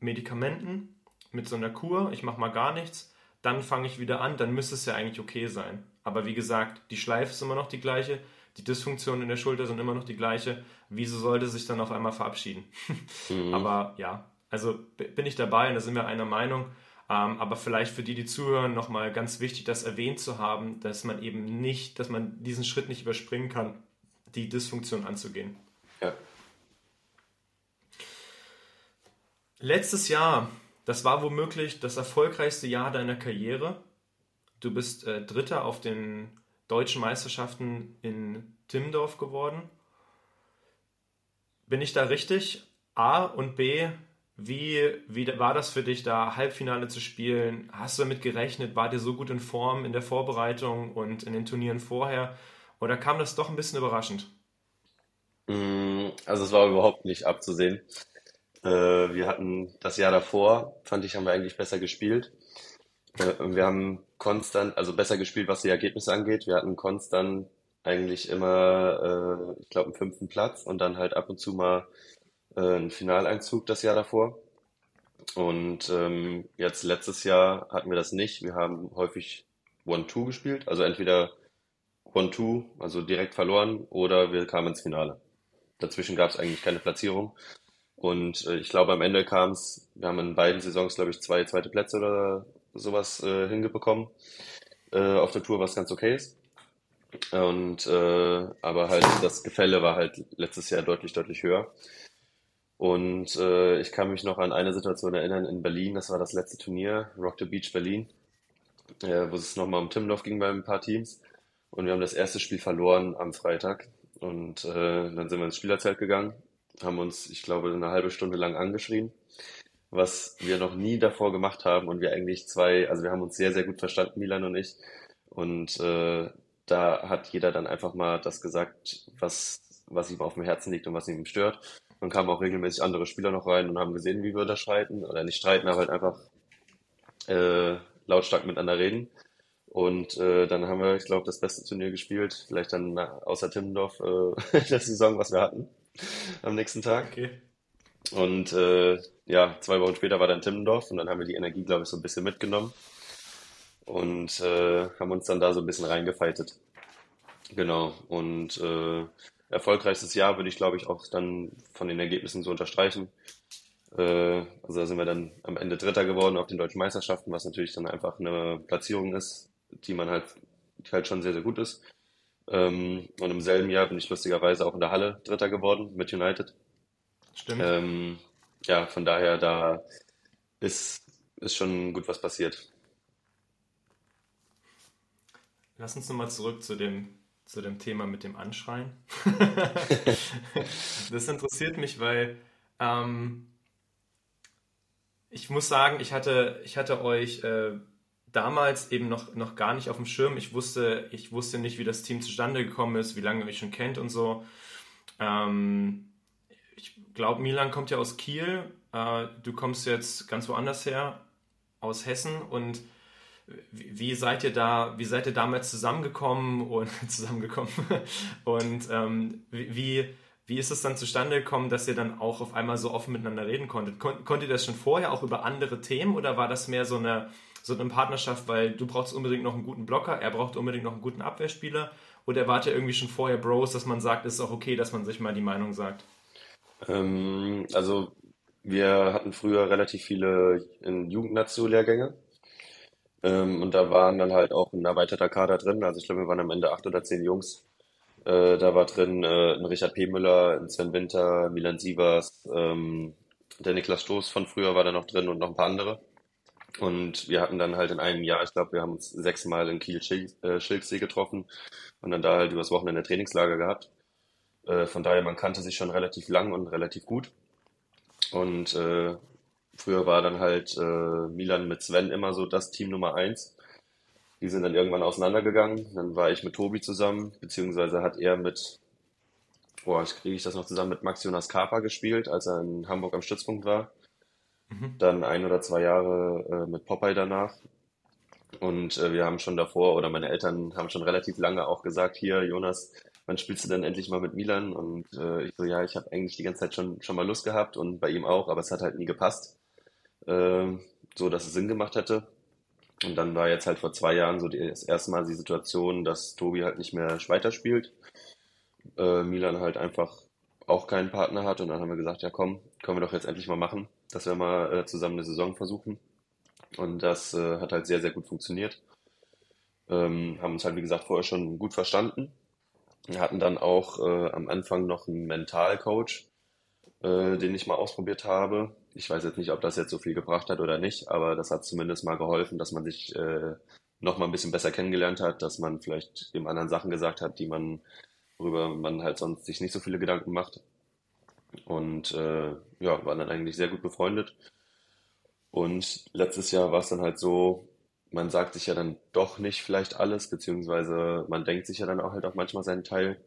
Medikamenten, mit so einer Kur. Ich mache mal gar nichts. Dann fange ich wieder an, dann müsste es ja eigentlich okay sein. Aber wie gesagt, die Schleife ist immer noch die gleiche, die Dysfunktionen in der Schulter sind immer noch die gleiche. Wieso sollte sich dann auf einmal verabschieden? Mhm. Aber ja, also bin ich dabei und da sind wir einer Meinung. Ähm, aber vielleicht für die, die zuhören, nochmal ganz wichtig, das erwähnt zu haben, dass man eben nicht, dass man diesen Schritt nicht überspringen kann, die Dysfunktion anzugehen. Ja. Letztes Jahr, das war womöglich das erfolgreichste Jahr deiner Karriere. Du bist äh, Dritter auf den deutschen Meisterschaften in Timmendorf geworden. Bin ich da richtig? A und B, wie, wie war das für dich, da Halbfinale zu spielen? Hast du damit gerechnet? War dir so gut in Form in der Vorbereitung und in den Turnieren vorher? Oder kam das doch ein bisschen überraschend?
Mm, also es war überhaupt nicht abzusehen. Äh, wir hatten das Jahr davor, fand ich, haben wir eigentlich besser gespielt. Äh, wir haben konstant, also besser gespielt, was die Ergebnisse angeht. Wir hatten konstant eigentlich immer, äh, ich glaube, einen fünften Platz und dann halt ab und zu mal einen Finaleinzug das Jahr davor. Und ähm, jetzt letztes Jahr hatten wir das nicht. Wir haben häufig One-Two gespielt, also entweder One-Two, also direkt verloren, oder wir kamen ins Finale. Dazwischen gab es eigentlich keine Platzierung. Und äh, ich glaube, am Ende kam es, wir haben in beiden Saisons, glaube ich, zwei zweite Plätze oder sowas äh, hingebekommen äh, auf der Tour, was ganz okay ist. Und äh, aber halt das Gefälle war halt letztes Jahr deutlich, deutlich höher. Und äh, ich kann mich noch an eine Situation erinnern in Berlin, das war das letzte Turnier, Rock the Beach Berlin, äh, wo es nochmal um Timloff ging bei ein paar Teams. Und wir haben das erste Spiel verloren am Freitag. Und äh, dann sind wir ins Spielerzelt gegangen, haben uns, ich glaube, eine halbe Stunde lang angeschrien, was wir noch nie davor gemacht haben. Und wir eigentlich zwei, also wir haben uns sehr, sehr gut verstanden, Milan und ich. Und äh, da hat jeder dann einfach mal das gesagt, was, was ihm auf dem Herzen liegt und was ihm stört. Dann kamen auch regelmäßig andere Spieler noch rein und haben gesehen, wie wir da streiten. Oder nicht streiten, aber halt einfach äh, lautstark miteinander reden. Und äh, dann haben wir, ich glaube, das beste Turnier gespielt. Vielleicht dann außer Timmendorf äh, der Saison, was wir hatten am nächsten Tag. Okay. Und äh, ja, zwei Wochen später war dann Timmendorf und dann haben wir die Energie, glaube ich, so ein bisschen mitgenommen und äh, haben uns dann da so ein bisschen reingefeitet. Genau. Und äh, erfolgreichstes Jahr würde ich, glaube ich, auch dann von den Ergebnissen so unterstreichen. Äh, also da sind wir dann am Ende Dritter geworden auf den deutschen Meisterschaften, was natürlich dann einfach eine Platzierung ist, die man halt, die halt schon sehr, sehr gut ist. Ähm, und im selben Jahr bin ich lustigerweise auch in der Halle Dritter geworden mit United. Stimmt. Ähm, ja, von daher, da ist, ist schon gut was passiert.
Lass uns nochmal zurück zu dem zu dem Thema mit dem Anschreien. das interessiert mich, weil ähm, ich muss sagen, ich hatte, ich hatte euch äh, damals eben noch, noch gar nicht auf dem Schirm. Ich wusste, ich wusste nicht, wie das Team zustande gekommen ist, wie lange ihr euch schon kennt und so. Ähm, ich glaube, Milan kommt ja aus Kiel. Äh, du kommst jetzt ganz woanders her, aus Hessen und wie seid ihr da, wie seid ihr damals zusammengekommen und zusammengekommen und ähm, wie, wie ist es dann zustande gekommen, dass ihr dann auch auf einmal so offen miteinander reden konntet? Kon konntet ihr das schon vorher auch über andere Themen oder war das mehr so eine, so eine Partnerschaft, weil du brauchst unbedingt noch einen guten Blocker, er braucht unbedingt noch einen guten Abwehrspieler oder wart ihr irgendwie schon vorher Bros, dass man sagt, es ist auch okay, dass man sich mal die Meinung sagt?
Ähm, also wir hatten früher relativ viele Jugendnation-Lehrgänge ähm, und da waren dann halt auch ein erweiterter Kader drin. Also ich glaube, wir waren am Ende acht oder zehn Jungs. Äh, da war drin äh, ein Richard P. Müller, ein Sven Winter, Milan Sievers, ähm, der Niklas Stoß von früher war da noch drin und noch ein paar andere. Und wir hatten dann halt in einem Jahr, ich glaube, wir haben uns sechsmal in Kiel-Schilksee äh, getroffen und dann da halt übers Wochenende Trainingslager gehabt. Äh, von daher, man kannte sich schon relativ lang und relativ gut. Und äh, Früher war dann halt äh, Milan mit Sven immer so das Team Nummer eins. Die sind dann irgendwann auseinandergegangen. Dann war ich mit Tobi zusammen, beziehungsweise hat er mit boah, ich kriege ich das noch zusammen mit Max Jonas Kapa gespielt, als er in Hamburg am Stützpunkt war. Mhm. Dann ein oder zwei Jahre äh, mit Popeye danach. Und äh, wir haben schon davor, oder meine Eltern haben schon relativ lange auch gesagt, hier, Jonas, wann spielst du denn endlich mal mit Milan? Und äh, ich so, ja, ich habe eigentlich die ganze Zeit schon, schon mal Lust gehabt und bei ihm auch, aber es hat halt nie gepasst, so dass es Sinn gemacht hätte. Und dann war jetzt halt vor zwei Jahren so das erste Mal die Situation, dass Tobi halt nicht mehr weiterspielt. Äh, Milan halt einfach auch keinen Partner hat und dann haben wir gesagt, ja komm, können wir doch jetzt endlich mal machen, dass wir mal äh, zusammen eine Saison versuchen. Und das äh, hat halt sehr, sehr gut funktioniert. Ähm, haben uns halt, wie gesagt, vorher schon gut verstanden. Wir hatten dann auch äh, am Anfang noch einen Mentalcoach, äh, den ich mal ausprobiert habe. Ich weiß jetzt nicht, ob das jetzt so viel gebracht hat oder nicht, aber das hat zumindest mal geholfen, dass man sich äh, noch mal ein bisschen besser kennengelernt hat, dass man vielleicht dem anderen Sachen gesagt hat, die man, worüber man halt sonst sich nicht so viele Gedanken macht. Und äh, ja, waren dann eigentlich sehr gut befreundet. Und letztes Jahr war es dann halt so, man sagt sich ja dann doch nicht vielleicht alles, beziehungsweise man denkt sich ja dann auch halt auch manchmal seinen Teil.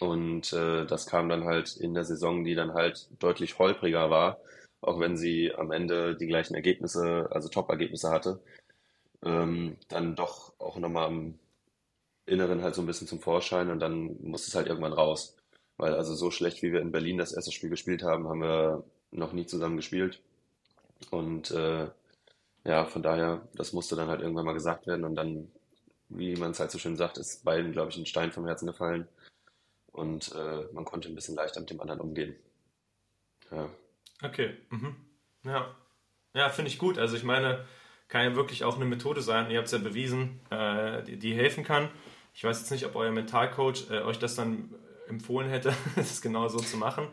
Und äh, das kam dann halt in der Saison, die dann halt deutlich holpriger war, auch wenn sie am Ende die gleichen Ergebnisse, also Top-Ergebnisse hatte, ähm, dann doch auch nochmal am Inneren halt so ein bisschen zum Vorschein und dann muss es halt irgendwann raus. Weil also so schlecht, wie wir in Berlin das erste Spiel gespielt haben, haben wir noch nie zusammen gespielt. Und äh, ja, von daher, das musste dann halt irgendwann mal gesagt werden und dann, wie man es halt so schön sagt, ist beiden, glaube ich, ein Stein vom Herzen gefallen und äh, man konnte ein bisschen leichter mit dem anderen umgehen.
Ja. Okay. Mhm. Ja. Ja, finde ich gut. Also ich meine, kann ja wirklich auch eine Methode sein. Ihr habt es ja bewiesen, äh, die, die, helfen kann. Ich weiß jetzt nicht, ob euer Mentalcoach äh, euch das dann empfohlen hätte, das genau so zu machen.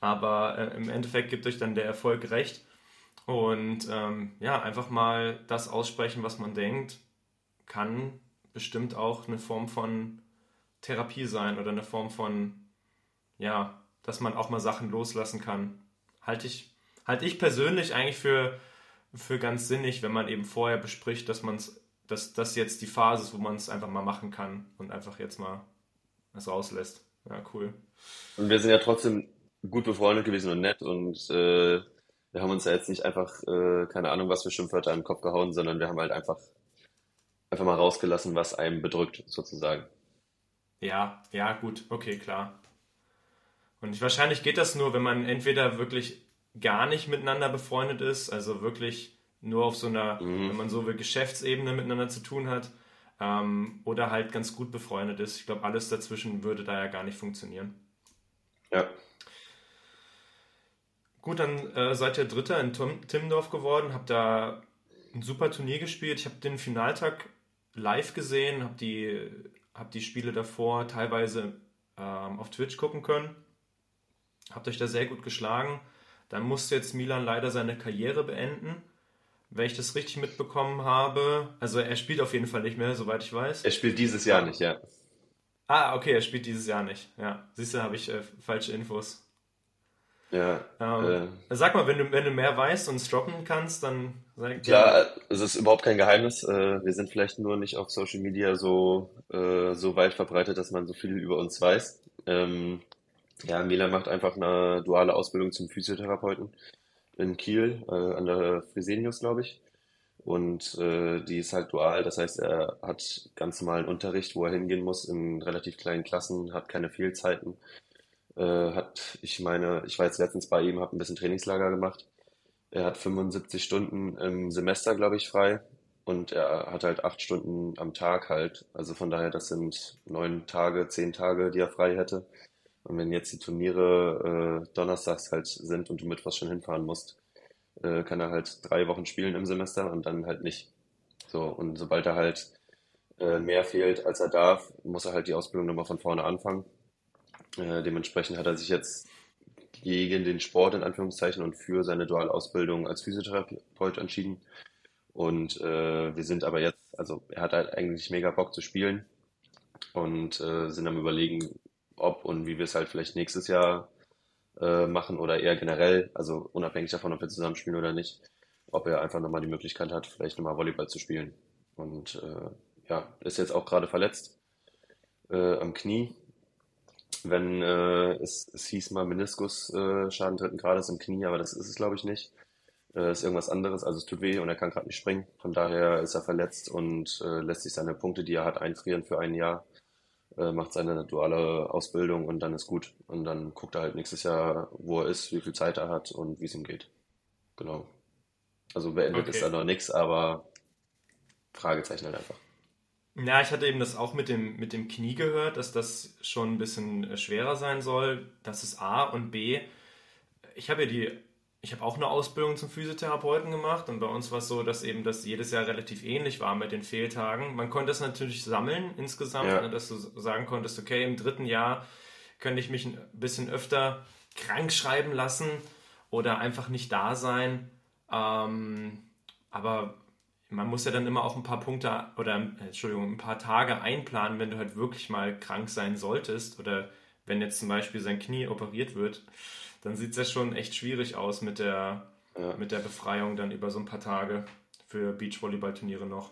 Aber äh, im Endeffekt gibt euch dann der Erfolg recht. Und ähm, ja, einfach mal das aussprechen, was man denkt, kann bestimmt auch eine Form von Therapie sein oder eine Form von, ja, dass man auch mal Sachen loslassen kann. Halte ich, halte ich persönlich eigentlich für, für ganz sinnig, wenn man eben vorher bespricht, dass man es, dass das jetzt die Phase ist, wo man es einfach mal machen kann und einfach jetzt mal es rauslässt. Ja, cool.
Und wir sind ja trotzdem gut befreundet gewesen und nett und äh, wir haben uns ja jetzt nicht einfach, äh, keine Ahnung, was für Schimpfwörter in den Kopf gehauen, sondern wir haben halt einfach, einfach mal rausgelassen, was einem bedrückt, sozusagen.
Ja, ja, gut, okay, klar. Und wahrscheinlich geht das nur, wenn man entweder wirklich gar nicht miteinander befreundet ist, also wirklich nur auf so einer, mhm. wenn man so will, Geschäftsebene miteinander zu tun hat, ähm, oder halt ganz gut befreundet ist. Ich glaube, alles dazwischen würde da ja gar nicht funktionieren.
Ja.
Gut, dann äh, seid ihr Dritter in Tim Timmendorf geworden, habt da ein super Turnier gespielt. Ich habe den Finaltag live gesehen, habe die, hab die Spiele davor teilweise ähm, auf Twitch gucken können. Habt euch da sehr gut geschlagen. Dann musste jetzt Milan leider seine Karriere beenden wenn ich das richtig mitbekommen habe. Also er spielt auf jeden Fall nicht mehr, soweit ich weiß.
Er spielt dieses Jahr nicht, ja.
Ah, okay, er spielt dieses Jahr nicht. Ja, siehst du, habe ich äh, falsche Infos.
Ja.
Ähm, äh, sag mal, wenn du, wenn du mehr weißt und es droppen kannst, dann
sag Klar, es ist überhaupt kein Geheimnis. Äh, wir sind vielleicht nur nicht auf Social Media so, äh, so weit verbreitet, dass man so viel über uns weiß. Ähm, ja, Mila macht einfach eine duale Ausbildung zum Physiotherapeuten in Kiel äh, an der Fresenius, glaube ich. Und äh, die ist halt dual, das heißt, er hat ganz normalen Unterricht, wo er hingehen muss, in relativ kleinen Klassen, hat keine Fehlzeiten. Äh, hat, ich meine, ich war jetzt letztens bei ihm, habe ein bisschen Trainingslager gemacht. Er hat 75 Stunden im Semester, glaube ich, frei. Und er hat halt acht Stunden am Tag halt. Also von daher, das sind neun Tage, zehn Tage, die er frei hätte. Und wenn jetzt die Turniere äh, donnerstags halt sind und du mit was schon hinfahren musst, äh, kann er halt drei Wochen spielen im Semester und dann halt nicht. So, und sobald er halt äh, mehr fehlt, als er darf, muss er halt die Ausbildung nochmal von vorne anfangen. Äh, dementsprechend hat er sich jetzt gegen den Sport in Anführungszeichen und für seine Dualausbildung als Physiotherapeut entschieden. Und äh, wir sind aber jetzt, also er hat halt eigentlich mega Bock zu spielen und äh, sind am überlegen, ob und wie wir es halt vielleicht nächstes Jahr äh, machen oder eher generell, also unabhängig davon, ob wir zusammenspielen oder nicht, ob er einfach nochmal die Möglichkeit hat, vielleicht nochmal Volleyball zu spielen. Und äh, ja, ist jetzt auch gerade verletzt äh, am Knie. wenn äh, es, es hieß mal Meniskusschaden äh, dritten Grades im Knie, aber das ist es, glaube ich, nicht. Äh, ist irgendwas anderes, also es tut weh und er kann gerade nicht springen. Von daher ist er verletzt und lässt sich seine Punkte, die er hat, einfrieren für ein Jahr, macht seine duale Ausbildung und dann ist gut. Und dann guckt er halt nächstes Jahr, wo er ist, wie viel Zeit er hat und wie es ihm geht. Genau. Also beendet okay. ist da noch nichts, aber Fragezeichen halt einfach.
Ja, ich hatte eben das auch mit dem, mit dem Knie gehört, dass das schon ein bisschen äh, schwerer sein soll. Das ist A und B. Ich habe ja die, ich habe auch eine Ausbildung zum Physiotherapeuten gemacht und bei uns war es so, dass eben das jedes Jahr relativ ähnlich war mit den Fehltagen. Man konnte das natürlich sammeln insgesamt, ja. Ne, dass du sagen konntest, okay, im dritten Jahr könnte ich mich ein bisschen öfter krank schreiben lassen oder einfach nicht da sein. Ähm, aber man muss ja dann immer auch ein paar Punkte oder Entschuldigung, ein paar Tage einplanen, wenn du halt wirklich mal krank sein solltest oder wenn jetzt zum Beispiel sein Knie operiert wird, dann sieht es ja schon echt schwierig aus mit der, ja. mit der Befreiung dann über so ein paar Tage für Beachvolleyball-Turniere noch.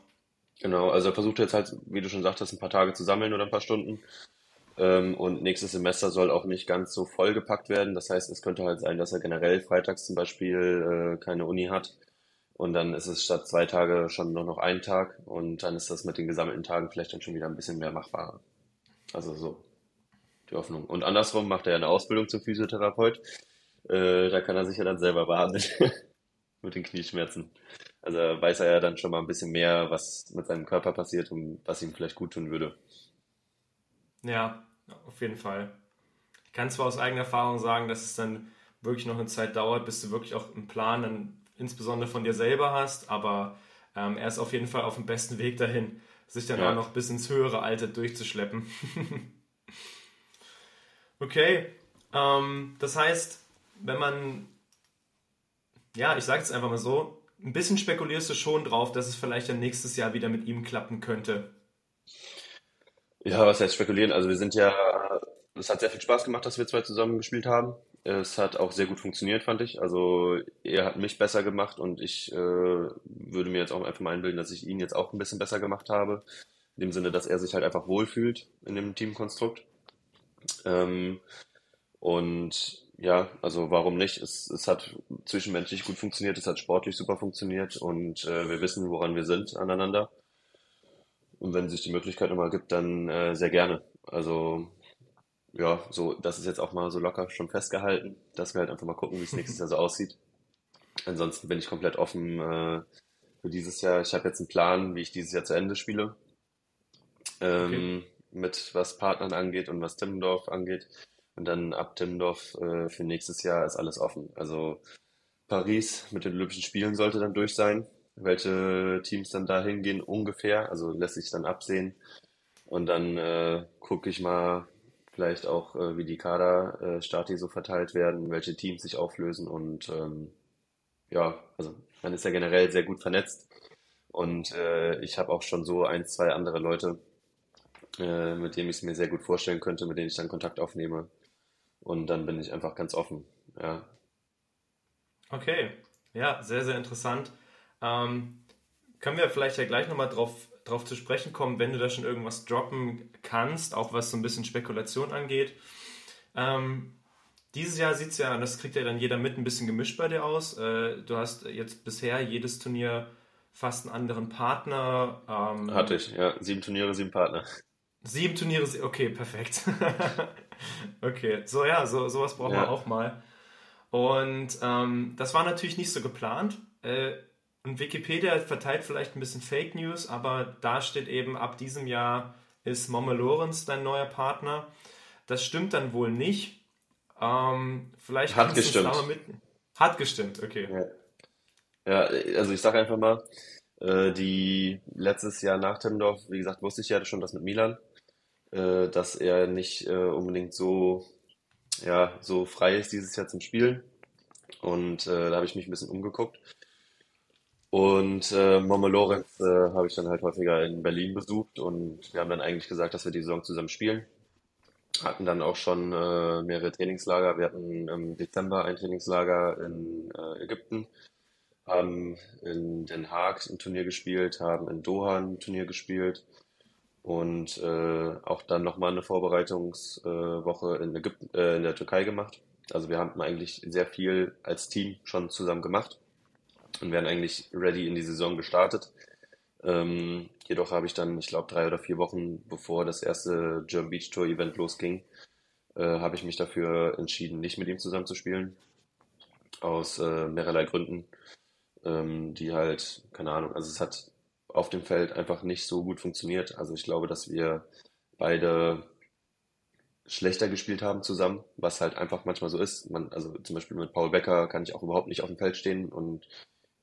Genau, also er versucht jetzt halt, wie du schon sagtest, ein paar Tage zu sammeln oder ein paar Stunden. Ähm, und nächstes Semester soll auch nicht ganz so vollgepackt werden. Das heißt, es könnte halt sein, dass er generell freitags zum Beispiel äh, keine Uni hat und dann ist es statt zwei Tage schon nur noch ein Tag und dann ist das mit den gesammelten Tagen vielleicht dann schon wieder ein bisschen mehr machbarer. Also so die Hoffnung. Und andersrum macht er ja eine Ausbildung zum Physiotherapeut. Äh, da kann er sich ja dann selber behandeln mit den Knieschmerzen. Also weiß er ja dann schon mal ein bisschen mehr, was mit seinem Körper passiert und was ihm vielleicht gut tun würde.
Ja, auf jeden Fall. Ich kann zwar aus eigener Erfahrung sagen, dass es dann wirklich noch eine Zeit dauert, bis du wirklich auch einen Plan dann insbesondere von dir selber hast, aber ähm, er ist auf jeden Fall auf dem besten Weg dahin, sich dann ja. auch noch bis ins höhere Alter durchzuschleppen. okay, ähm, das heißt, wenn man, ja, ich sage es einfach mal so, ein bisschen spekulierst du schon drauf, dass es vielleicht dann nächstes Jahr wieder mit ihm klappen könnte.
Ja, was heißt spekulieren? Also wir sind ja, es hat sehr viel Spaß gemacht, dass wir zwei zusammen gespielt haben. Es hat auch sehr gut funktioniert, fand ich. Also er hat mich besser gemacht und ich äh, würde mir jetzt auch einfach mal einbilden, dass ich ihn jetzt auch ein bisschen besser gemacht habe. In dem Sinne, dass er sich halt einfach wohlfühlt in dem Teamkonstrukt. Ähm, und ja, also warum nicht? Es, es hat zwischenmenschlich gut funktioniert, es hat sportlich super funktioniert und äh, wir wissen, woran wir sind aneinander. Und wenn sich die Möglichkeit nochmal gibt, dann äh, sehr gerne. Also ja, so, das ist jetzt auch mal so locker schon festgehalten, dass wir halt einfach mal gucken, wie es nächstes Jahr so aussieht. Ansonsten bin ich komplett offen äh, für dieses Jahr. Ich habe jetzt einen Plan, wie ich dieses Jahr zu Ende spiele. Ähm, okay. Mit was Partnern angeht und was Timmendorf angeht. Und dann ab Timmendorf äh, für nächstes Jahr ist alles offen. Also Paris mit den Olympischen Spielen sollte dann durch sein. Welche Teams dann da hingehen ungefähr, also lässt sich dann absehen. Und dann äh, gucke ich mal, vielleicht auch, äh, wie die Kader-Stati äh, so verteilt werden, welche Teams sich auflösen und ähm, ja, also man ist ja generell sehr gut vernetzt und äh, ich habe auch schon so ein, zwei andere Leute, äh, mit denen ich es mir sehr gut vorstellen könnte, mit denen ich dann Kontakt aufnehme und dann bin ich einfach ganz offen, ja.
Okay, ja, sehr, sehr interessant. Ähm, können wir vielleicht ja gleich nochmal drauf drauf zu sprechen kommen, wenn du da schon irgendwas droppen kannst, auch was so ein bisschen Spekulation angeht. Ähm, dieses Jahr sieht es ja, das kriegt ja dann jeder mit, ein bisschen gemischt bei dir aus. Äh, du hast jetzt bisher jedes Turnier fast einen anderen Partner.
Ähm, Hatte ich, ja. Sieben Turniere, sieben Partner.
Sieben Turniere, okay, perfekt. okay, so ja, so, sowas brauchen ja. wir auch mal. Und ähm, das war natürlich nicht so geplant. Äh, und Wikipedia verteilt vielleicht ein bisschen Fake News, aber da steht eben, ab diesem Jahr ist Momme Lorenz dein neuer Partner. Das stimmt dann wohl nicht. Ähm, vielleicht
Hat gestimmt.
Mit... Hat gestimmt, okay.
Ja, ja also ich sage einfach mal, äh, die letztes Jahr nach Timmendorf, wie gesagt, wusste ich ja schon das mit Milan, äh, dass er nicht äh, unbedingt so, ja, so frei ist dieses Jahr zum Spielen. Und äh, da habe ich mich ein bisschen umgeguckt. Und äh, Momo Lorenz äh, habe ich dann halt häufiger in Berlin besucht und wir haben dann eigentlich gesagt, dass wir die Saison zusammen spielen. Hatten dann auch schon äh, mehrere Trainingslager. Wir hatten im Dezember ein Trainingslager in äh, Ägypten, haben in Den Haag ein Turnier gespielt, haben in Doha ein Turnier gespielt und äh, auch dann nochmal eine Vorbereitungswoche in, Ägypten, äh, in der Türkei gemacht. Also wir haben eigentlich sehr viel als Team schon zusammen gemacht und wären eigentlich ready in die Saison gestartet. Ähm, jedoch habe ich dann, ich glaube, drei oder vier Wochen bevor das erste German Beach Tour Event losging, äh, habe ich mich dafür entschieden, nicht mit ihm zusammen zu spielen. Aus äh, mehrerlei Gründen, ähm, die halt, keine Ahnung, also es hat auf dem Feld einfach nicht so gut funktioniert. Also ich glaube, dass wir beide schlechter gespielt haben zusammen, was halt einfach manchmal so ist. Man, also zum Beispiel mit Paul Becker kann ich auch überhaupt nicht auf dem Feld stehen und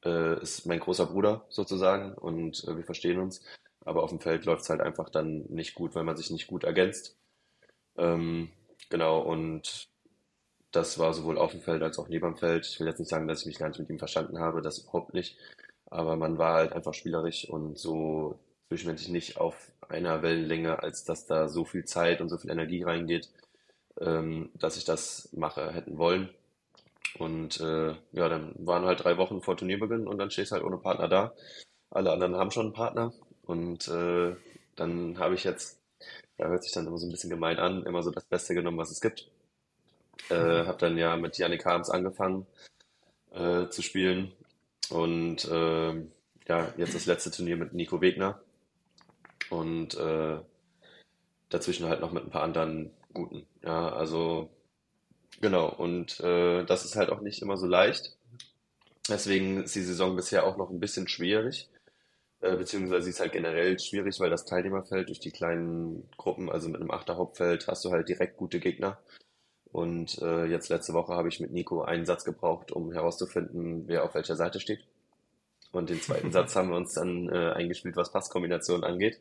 äh, ist mein großer Bruder sozusagen und äh, wir verstehen uns. Aber auf dem Feld läuft es halt einfach dann nicht gut, weil man sich nicht gut ergänzt. Ähm, genau, und das war sowohl auf dem Feld als auch neben dem Feld. Ich will jetzt nicht sagen, dass ich mich gar nicht mit ihm verstanden habe, das überhaupt nicht. Aber man war halt einfach spielerisch und so zwischenmenschlich nicht auf einer Wellenlänge, als dass da so viel Zeit und so viel Energie reingeht, ähm, dass ich das mache hätten wollen. Und äh, ja, dann waren halt drei Wochen vor Turnierbeginn und dann stehst du halt ohne Partner da. Alle anderen haben schon einen Partner. Und äh, dann habe ich jetzt, da hört sich dann immer so ein bisschen gemein an, immer so das Beste genommen, was es gibt. Äh, habe dann ja mit Yannick Harms angefangen äh, zu spielen und äh, ja, jetzt das letzte Turnier mit Nico Wegner. Und äh, dazwischen halt noch mit ein paar anderen guten. Ja, also genau. Und äh, das ist halt auch nicht immer so leicht. Deswegen ist die Saison bisher auch noch ein bisschen schwierig. Äh, beziehungsweise sie ist halt generell schwierig, weil das Teilnehmerfeld durch die kleinen Gruppen, also mit einem Achterhauptfeld, hast du halt direkt gute Gegner. Und äh, jetzt letzte Woche habe ich mit Nico einen Satz gebraucht, um herauszufinden, wer auf welcher Seite steht. Und den zweiten Satz haben wir uns dann äh, eingespielt, was Passkombinationen angeht.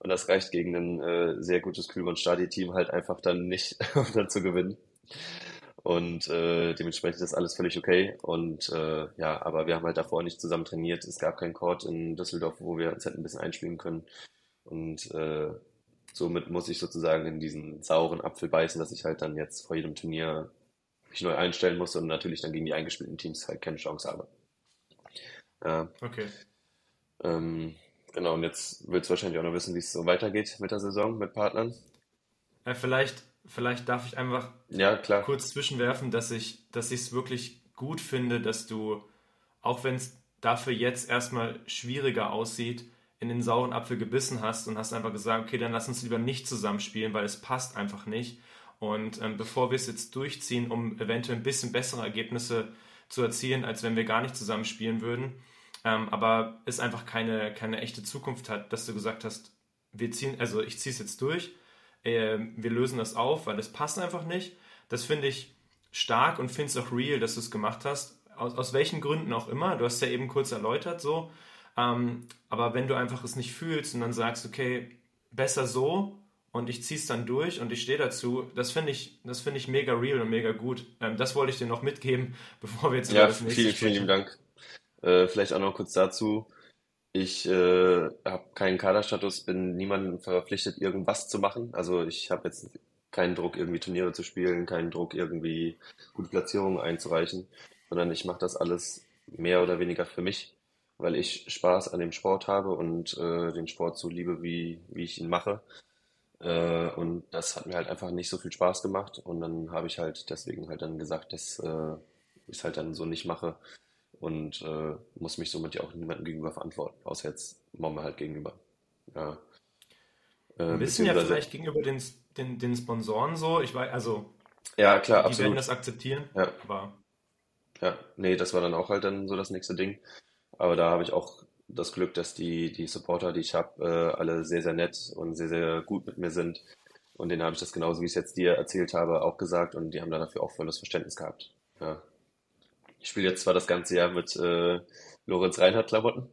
Und das reicht gegen ein äh, sehr gutes Kühlmann-Stadi-Team halt einfach dann nicht, um dann zu gewinnen. Und äh, dementsprechend ist alles völlig okay. Und äh, ja, aber wir haben halt davor nicht zusammen trainiert. Es gab keinen Court in Düsseldorf, wo wir uns hätten ein bisschen einspielen können. Und äh, somit muss ich sozusagen in diesen sauren Apfel beißen, dass ich halt dann jetzt vor jedem Turnier mich neu einstellen muss und natürlich dann gegen die eingespielten Teams halt keine Chance habe. Ja.
Okay.
Ähm, genau, und jetzt willst du wahrscheinlich auch noch wissen, wie es so weitergeht mit der Saison, mit Partnern.
Ja, vielleicht, vielleicht darf ich einfach
ja,
kurz zwischenwerfen, dass ich dass es wirklich gut finde, dass du, auch wenn es dafür jetzt erstmal schwieriger aussieht, in den sauren Apfel gebissen hast und hast einfach gesagt, okay, dann lass uns lieber nicht zusammenspielen, weil es passt einfach nicht. Und ähm, bevor wir es jetzt durchziehen, um eventuell ein bisschen bessere Ergebnisse zu erzielen, als wenn wir gar nicht zusammenspielen würden, ähm, aber es einfach keine, keine echte Zukunft hat, dass du gesagt hast, wir ziehen, also ich ziehe es jetzt durch, äh, wir lösen das auf, weil es passt einfach nicht. Das finde ich stark und finde es auch real, dass du es gemacht hast. Aus, aus welchen Gründen auch immer. Du hast ja eben kurz erläutert so. Ähm, aber wenn du einfach es nicht fühlst und dann sagst, okay, besser so und ich ziehe es dann durch und ich stehe dazu, das finde ich, das ich mega real und mega gut. Ähm, das wollte ich dir noch mitgeben, bevor wir jetzt
ja, über das nächste vielen, sprechen. Vielen Dank. Äh, vielleicht auch noch kurz dazu. Ich äh, habe keinen Kaderstatus, bin niemandem verpflichtet, irgendwas zu machen. Also ich habe jetzt keinen Druck, irgendwie Turniere zu spielen, keinen Druck, irgendwie gute Platzierungen einzureichen, sondern ich mache das alles mehr oder weniger für mich weil ich Spaß an dem Sport habe und äh, den Sport so liebe, wie, wie ich ihn mache. Äh, und das hat mir halt einfach nicht so viel Spaß gemacht. Und dann habe ich halt deswegen halt dann gesagt, dass äh, ich es halt dann so nicht mache und äh, muss mich somit ja auch niemandem gegenüber verantworten, außer jetzt Mama halt gegenüber. Ja.
Äh, Ein bisschen ja vielleicht gegenüber den, den, den Sponsoren so. Ich weiß, also
ja, klar,
die
absolut.
werden das akzeptieren,
ja.
aber
ja, nee, das war dann auch halt dann so das nächste Ding. Aber da habe ich auch das Glück, dass die, die Supporter, die ich habe, äh, alle sehr, sehr nett und sehr, sehr gut mit mir sind. Und denen habe ich das genauso, wie ich es jetzt dir erzählt habe, auch gesagt und die haben dafür auch volles Verständnis gehabt. Ja. Ich spiele jetzt zwar das ganze Jahr mit äh, Lorenz Reinhardt Klamotten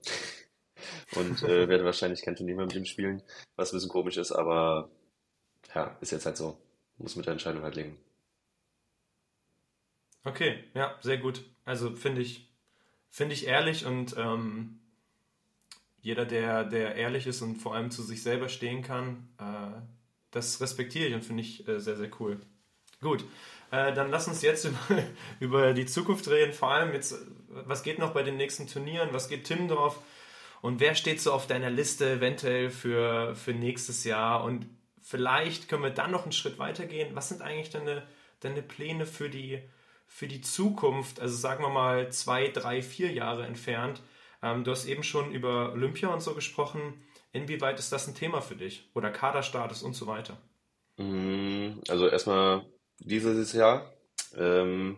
und äh, werde wahrscheinlich kein Turnier mehr mit ihm spielen, was ein bisschen komisch ist, aber ja, ist jetzt halt so. Muss mit der Entscheidung halt legen.
Okay, ja, sehr gut. Also finde ich, Finde ich ehrlich und ähm, jeder, der, der ehrlich ist und vor allem zu sich selber stehen kann, äh, das respektiere ich und finde ich äh, sehr, sehr cool. Gut, äh, dann lass uns jetzt über, über die Zukunft reden. Vor allem jetzt, was geht noch bei den nächsten Turnieren? Was geht Tim drauf? Und wer steht so auf deiner Liste eventuell für, für nächstes Jahr? Und vielleicht können wir dann noch einen Schritt weitergehen. Was sind eigentlich deine, deine Pläne für die, für die Zukunft? Also sagen wir mal zwei, drei, vier Jahre entfernt. Ähm, du hast eben schon über Olympia und so gesprochen. Inwieweit ist das ein Thema für dich? Oder Kaderstatus und so weiter?
Mm, also erstmal dieses Jahr. Ähm,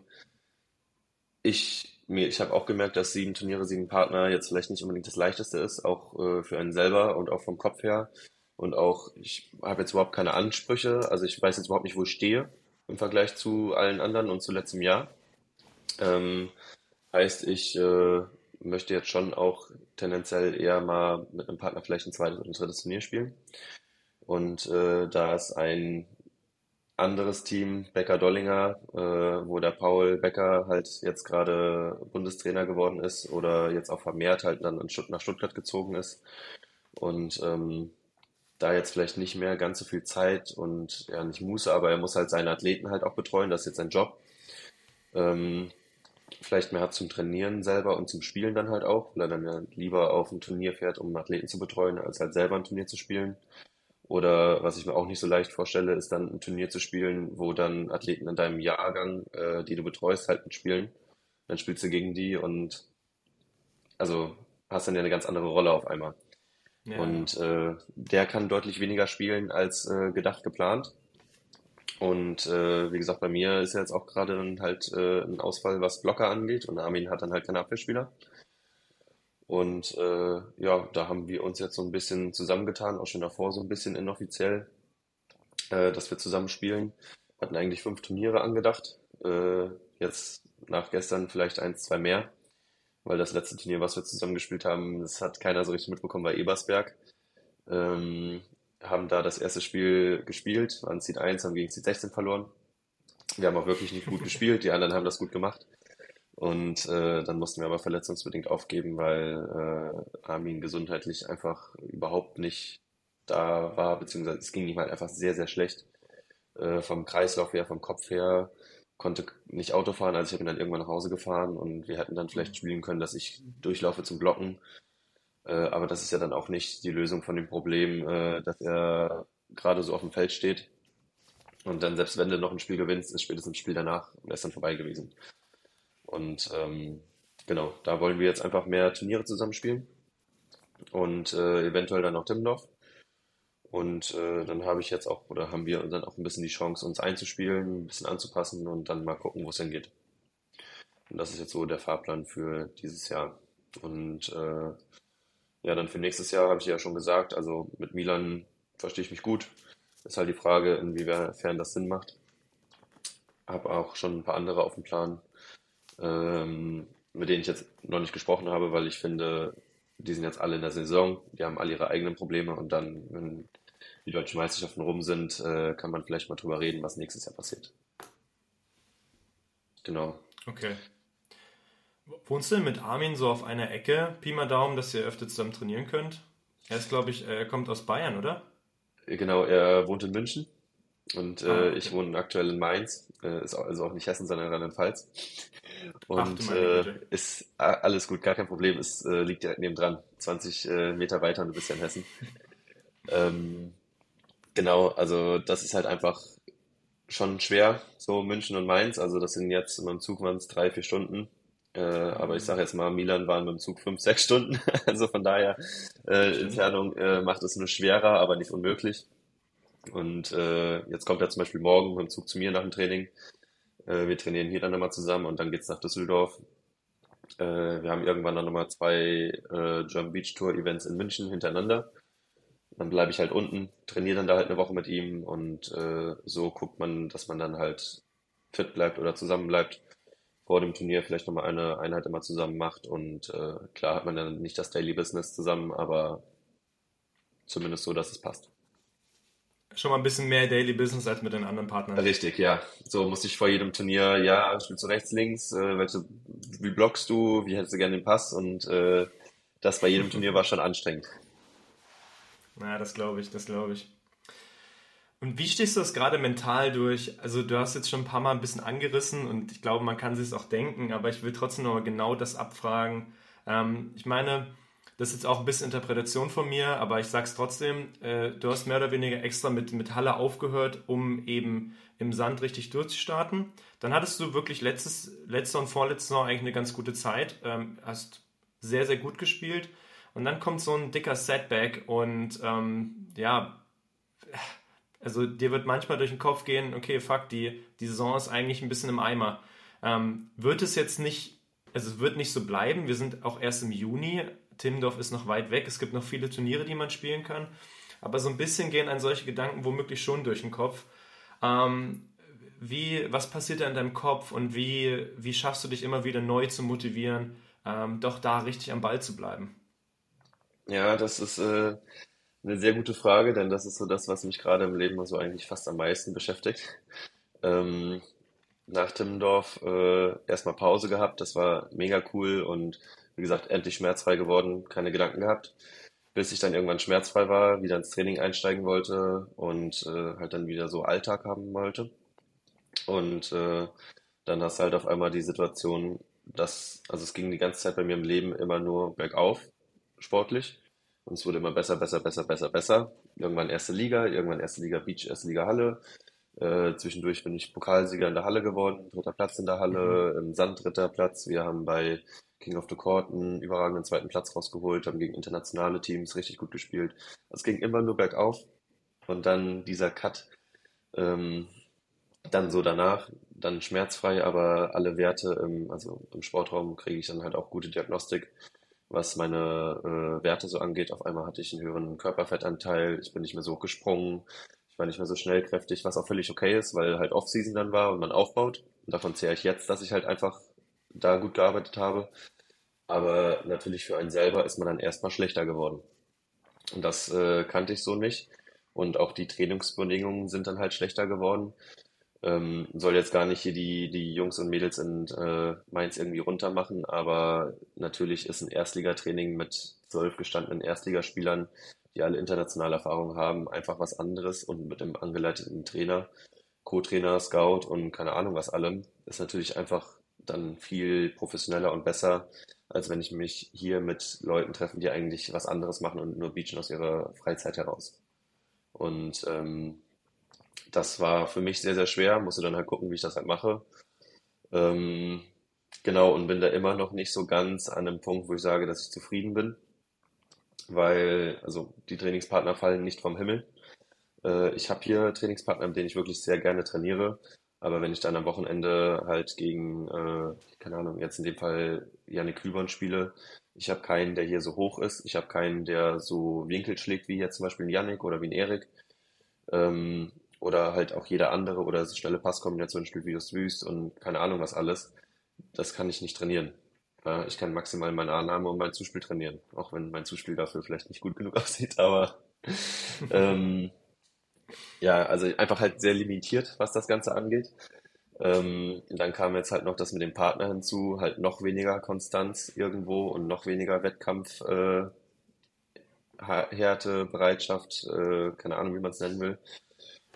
ich ich habe auch gemerkt, dass sieben Turniere, sieben Partner jetzt vielleicht nicht unbedingt das leichteste ist, auch äh, für einen selber und auch vom Kopf her. Und auch, ich habe jetzt überhaupt keine Ansprüche, also ich weiß jetzt überhaupt nicht, wo ich stehe im Vergleich zu allen anderen und zu letztem Jahr. Ähm, heißt, ich äh, möchte jetzt schon auch tendenziell eher mal mit einem Partner vielleicht ein zweites oder ein drittes Turnier spielen. Und äh, da es ein anderes Team, Becker Dollinger, äh, wo der Paul Becker halt jetzt gerade Bundestrainer geworden ist oder jetzt auch vermehrt halt dann nach Stuttgart gezogen ist und ähm, da jetzt vielleicht nicht mehr ganz so viel Zeit und ja nicht Muße, aber er muss halt seine Athleten halt auch betreuen, das ist jetzt sein Job. Ähm, vielleicht mehr hat zum Trainieren selber und zum Spielen dann halt auch, weil er dann ja lieber auf ein Turnier fährt, um Athleten zu betreuen, als halt selber ein Turnier zu spielen. Oder was ich mir auch nicht so leicht vorstelle, ist dann ein Turnier zu spielen, wo dann Athleten in deinem Jahrgang, äh, die du betreust, halt mitspielen. Dann spielst du gegen die und also hast dann ja eine ganz andere Rolle auf einmal. Ja. Und äh, der kann deutlich weniger spielen als äh, gedacht geplant. Und äh, wie gesagt, bei mir ist ja jetzt auch gerade dann halt äh, ein Ausfall, was Blocker angeht. Und Armin hat dann halt keine Abwehrspieler. Und äh, ja, da haben wir uns jetzt so ein bisschen zusammengetan, auch schon davor so ein bisschen inoffiziell, äh, dass wir zusammen spielen. Hatten eigentlich fünf Turniere angedacht. Äh, jetzt nach gestern vielleicht eins, zwei mehr. Weil das letzte Turnier, was wir zusammen gespielt haben, das hat keiner so richtig mitbekommen bei Ebersberg. Ähm, haben da das erste Spiel gespielt, waren Seed 1, haben gegen Seed 16 verloren. Wir haben auch wirklich nicht gut gespielt, die anderen haben das gut gemacht. Und äh, dann mussten wir aber verletzungsbedingt aufgeben, weil äh, Armin gesundheitlich einfach überhaupt nicht da war, beziehungsweise es ging ihm halt einfach sehr, sehr schlecht. Äh, vom Kreislauf her, vom Kopf her, konnte nicht Auto fahren, also ich ihn dann irgendwann nach Hause gefahren und wir hätten dann vielleicht spielen können, dass ich durchlaufe zum Blocken. Äh, aber das ist ja dann auch nicht die Lösung von dem Problem, äh, dass er gerade so auf dem Feld steht. Und dann, selbst wenn du noch ein Spiel gewinnst, ist spätestens ein Spiel danach und er ist dann vorbei gewesen. Und ähm, genau, da wollen wir jetzt einfach mehr Turniere zusammenspielen und äh, eventuell dann auch Timmendorf. Und äh, dann habe ich jetzt auch, oder haben wir dann auch ein bisschen die Chance, uns einzuspielen, ein bisschen anzupassen und dann mal gucken, wo es hingeht. Und das ist jetzt so der Fahrplan für dieses Jahr. Und äh, ja, dann für nächstes Jahr habe ich ja schon gesagt, also mit Milan verstehe ich mich gut. Ist halt die Frage, inwiefern das Sinn macht. Habe auch schon ein paar andere auf dem Plan ähm, mit denen ich jetzt noch nicht gesprochen habe, weil ich finde, die sind jetzt alle in der Saison, die haben alle ihre eigenen Probleme und dann, wenn die deutschen Meisterschaften rum sind, äh, kann man vielleicht mal drüber reden, was nächstes Jahr passiert. Genau.
Okay. Wohnst du denn mit Armin so auf einer Ecke, Pi mal Daumen, dass ihr öfter zusammen trainieren könnt? Er ist, glaube ich, er kommt aus Bayern, oder?
Genau, er wohnt in München und äh, ah, okay. ich wohne aktuell in Mainz. Äh, ist also auch nicht Hessen, sondern Rheinland-Pfalz. Und Ach, äh, ist alles gut, gar kein Problem. Es äh, liegt direkt neben dran. 20 äh, Meter weiter und du bist ja in Hessen. ähm, genau, also das ist halt einfach schon schwer, so München und Mainz. Also das sind jetzt in meinem Zug waren es drei, vier Stunden. Äh, aber ich sage jetzt mal, Milan waren mit dem Zug fünf, sechs Stunden. also von daher, äh, Entfernung äh, macht es nur schwerer, aber nicht unmöglich. Und äh, jetzt kommt er zum Beispiel morgen mit dem Zug zu mir nach dem Training. Äh, wir trainieren hier dann nochmal zusammen und dann geht's nach Düsseldorf. Äh, wir haben irgendwann dann nochmal zwei äh, German Beach Tour Events in München hintereinander. Dann bleibe ich halt unten, trainiere dann da halt eine Woche mit ihm und äh, so guckt man, dass man dann halt fit bleibt oder zusammen bleibt. Vor dem Turnier vielleicht nochmal eine Einheit immer zusammen macht und äh, klar hat man dann nicht das Daily Business zusammen, aber zumindest so, dass es passt
schon mal ein bisschen mehr Daily Business als mit den anderen Partnern.
Richtig, ja. So musste ich vor jedem Turnier, ja, spielst du rechts, links, äh, welche, wie blockst du, wie hättest du gerne den Pass und äh, das bei jedem Turnier war schon anstrengend.
Ja, das glaube ich, das glaube ich. Und wie stehst du das gerade mental durch? Also du hast jetzt schon ein paar Mal ein bisschen angerissen und ich glaube, man kann sich es auch denken, aber ich will trotzdem noch mal genau das abfragen. Ähm, ich meine, das ist jetzt auch ein bisschen Interpretation von mir, aber ich sag's trotzdem, äh, du hast mehr oder weniger extra mit, mit Halle aufgehört, um eben im Sand richtig durchzustarten. Dann hattest du wirklich letztes, letzte und vorletzte Saison eigentlich eine ganz gute Zeit, ähm, hast sehr, sehr gut gespielt. Und dann kommt so ein dicker Setback und ähm, ja, also dir wird manchmal durch den Kopf gehen, okay, fuck, die, die Saison ist eigentlich ein bisschen im Eimer. Ähm, wird es jetzt nicht, also es wird nicht so bleiben, wir sind auch erst im Juni, Timmendorf ist noch weit weg, es gibt noch viele Turniere, die man spielen kann, aber so ein bisschen gehen an solche Gedanken womöglich schon durch den Kopf. Ähm, wie, was passiert da in deinem Kopf und wie, wie schaffst du dich immer wieder neu zu motivieren, ähm, doch da richtig am Ball zu bleiben?
Ja, das ist äh, eine sehr gute Frage, denn das ist so das, was mich gerade im Leben so eigentlich fast am meisten beschäftigt. Ähm, nach Timmendorf äh, erstmal Pause gehabt, das war mega cool und wie gesagt, endlich schmerzfrei geworden, keine Gedanken gehabt, bis ich dann irgendwann schmerzfrei war, wieder ins Training einsteigen wollte und äh, halt dann wieder so Alltag haben wollte. Und äh, dann hast du halt auf einmal die Situation, dass, also es ging die ganze Zeit bei mir im Leben immer nur bergauf, sportlich. Und es wurde immer besser, besser, besser, besser, besser. Irgendwann erste Liga, irgendwann erste Liga Beach, erste Liga Halle. Äh, zwischendurch bin ich Pokalsieger in der Halle geworden, dritter Platz in der Halle, mhm. im Sand dritter Platz. Wir haben bei King of the Court einen überragenden zweiten Platz rausgeholt, haben gegen internationale Teams richtig gut gespielt. Es ging immer nur bergauf. Und dann dieser Cut, ähm, dann so danach, dann schmerzfrei, aber alle Werte, im, also im Sportraum kriege ich dann halt auch gute Diagnostik was meine äh, Werte so angeht. Auf einmal hatte ich einen höheren Körperfettanteil, ich bin nicht mehr so gesprungen, ich war nicht mehr so schnellkräftig, was auch völlig okay ist, weil halt Off-Season dann war und man aufbaut. Und davon zehre ich jetzt, dass ich halt einfach da gut gearbeitet habe. Aber natürlich für einen selber ist man dann erstmal schlechter geworden. Und das äh, kannte ich so nicht. Und auch die Trainingsbedingungen sind dann halt schlechter geworden. Ähm, soll jetzt gar nicht hier die, die Jungs und Mädels in äh, Mainz irgendwie runtermachen, aber natürlich ist ein Erstligatraining mit zwölf gestandenen Erstligaspielern, die alle internationale Erfahrung haben, einfach was anderes und mit einem angeleiteten Trainer, Co-Trainer, Scout und keine Ahnung was allem, ist natürlich einfach dann viel professioneller und besser, als wenn ich mich hier mit Leuten treffe, die eigentlich was anderes machen und nur beachen aus ihrer Freizeit heraus. Und ähm, das war für mich sehr, sehr schwer, musste dann halt gucken, wie ich das halt mache. Ähm, genau, und bin da immer noch nicht so ganz an einem Punkt, wo ich sage, dass ich zufrieden bin, weil, also die Trainingspartner fallen nicht vom Himmel. Äh, ich habe hier Trainingspartner, mit denen ich wirklich sehr gerne trainiere, aber wenn ich dann am Wochenende halt gegen, äh, keine Ahnung, jetzt in dem Fall Janik Kübern spiele, ich habe keinen, der hier so hoch ist, ich habe keinen, der so Winkel schlägt wie jetzt zum Beispiel ein Janik oder wie ein Erik. Ähm, oder halt auch jeder andere oder so schnelle Passkombination spielt wie das Wüst und keine Ahnung was alles, das kann ich nicht trainieren. Ja, ich kann maximal meine Annahme und mein Zuspiel trainieren, auch wenn mein Zuspiel dafür vielleicht nicht gut genug aussieht, aber ähm, ja, also einfach halt sehr limitiert, was das Ganze angeht. Ähm, dann kam jetzt halt noch das mit dem Partner hinzu, halt noch weniger Konstanz irgendwo und noch weniger Wettkampf, äh, Härte, Bereitschaft, äh, keine Ahnung, wie man es nennen will.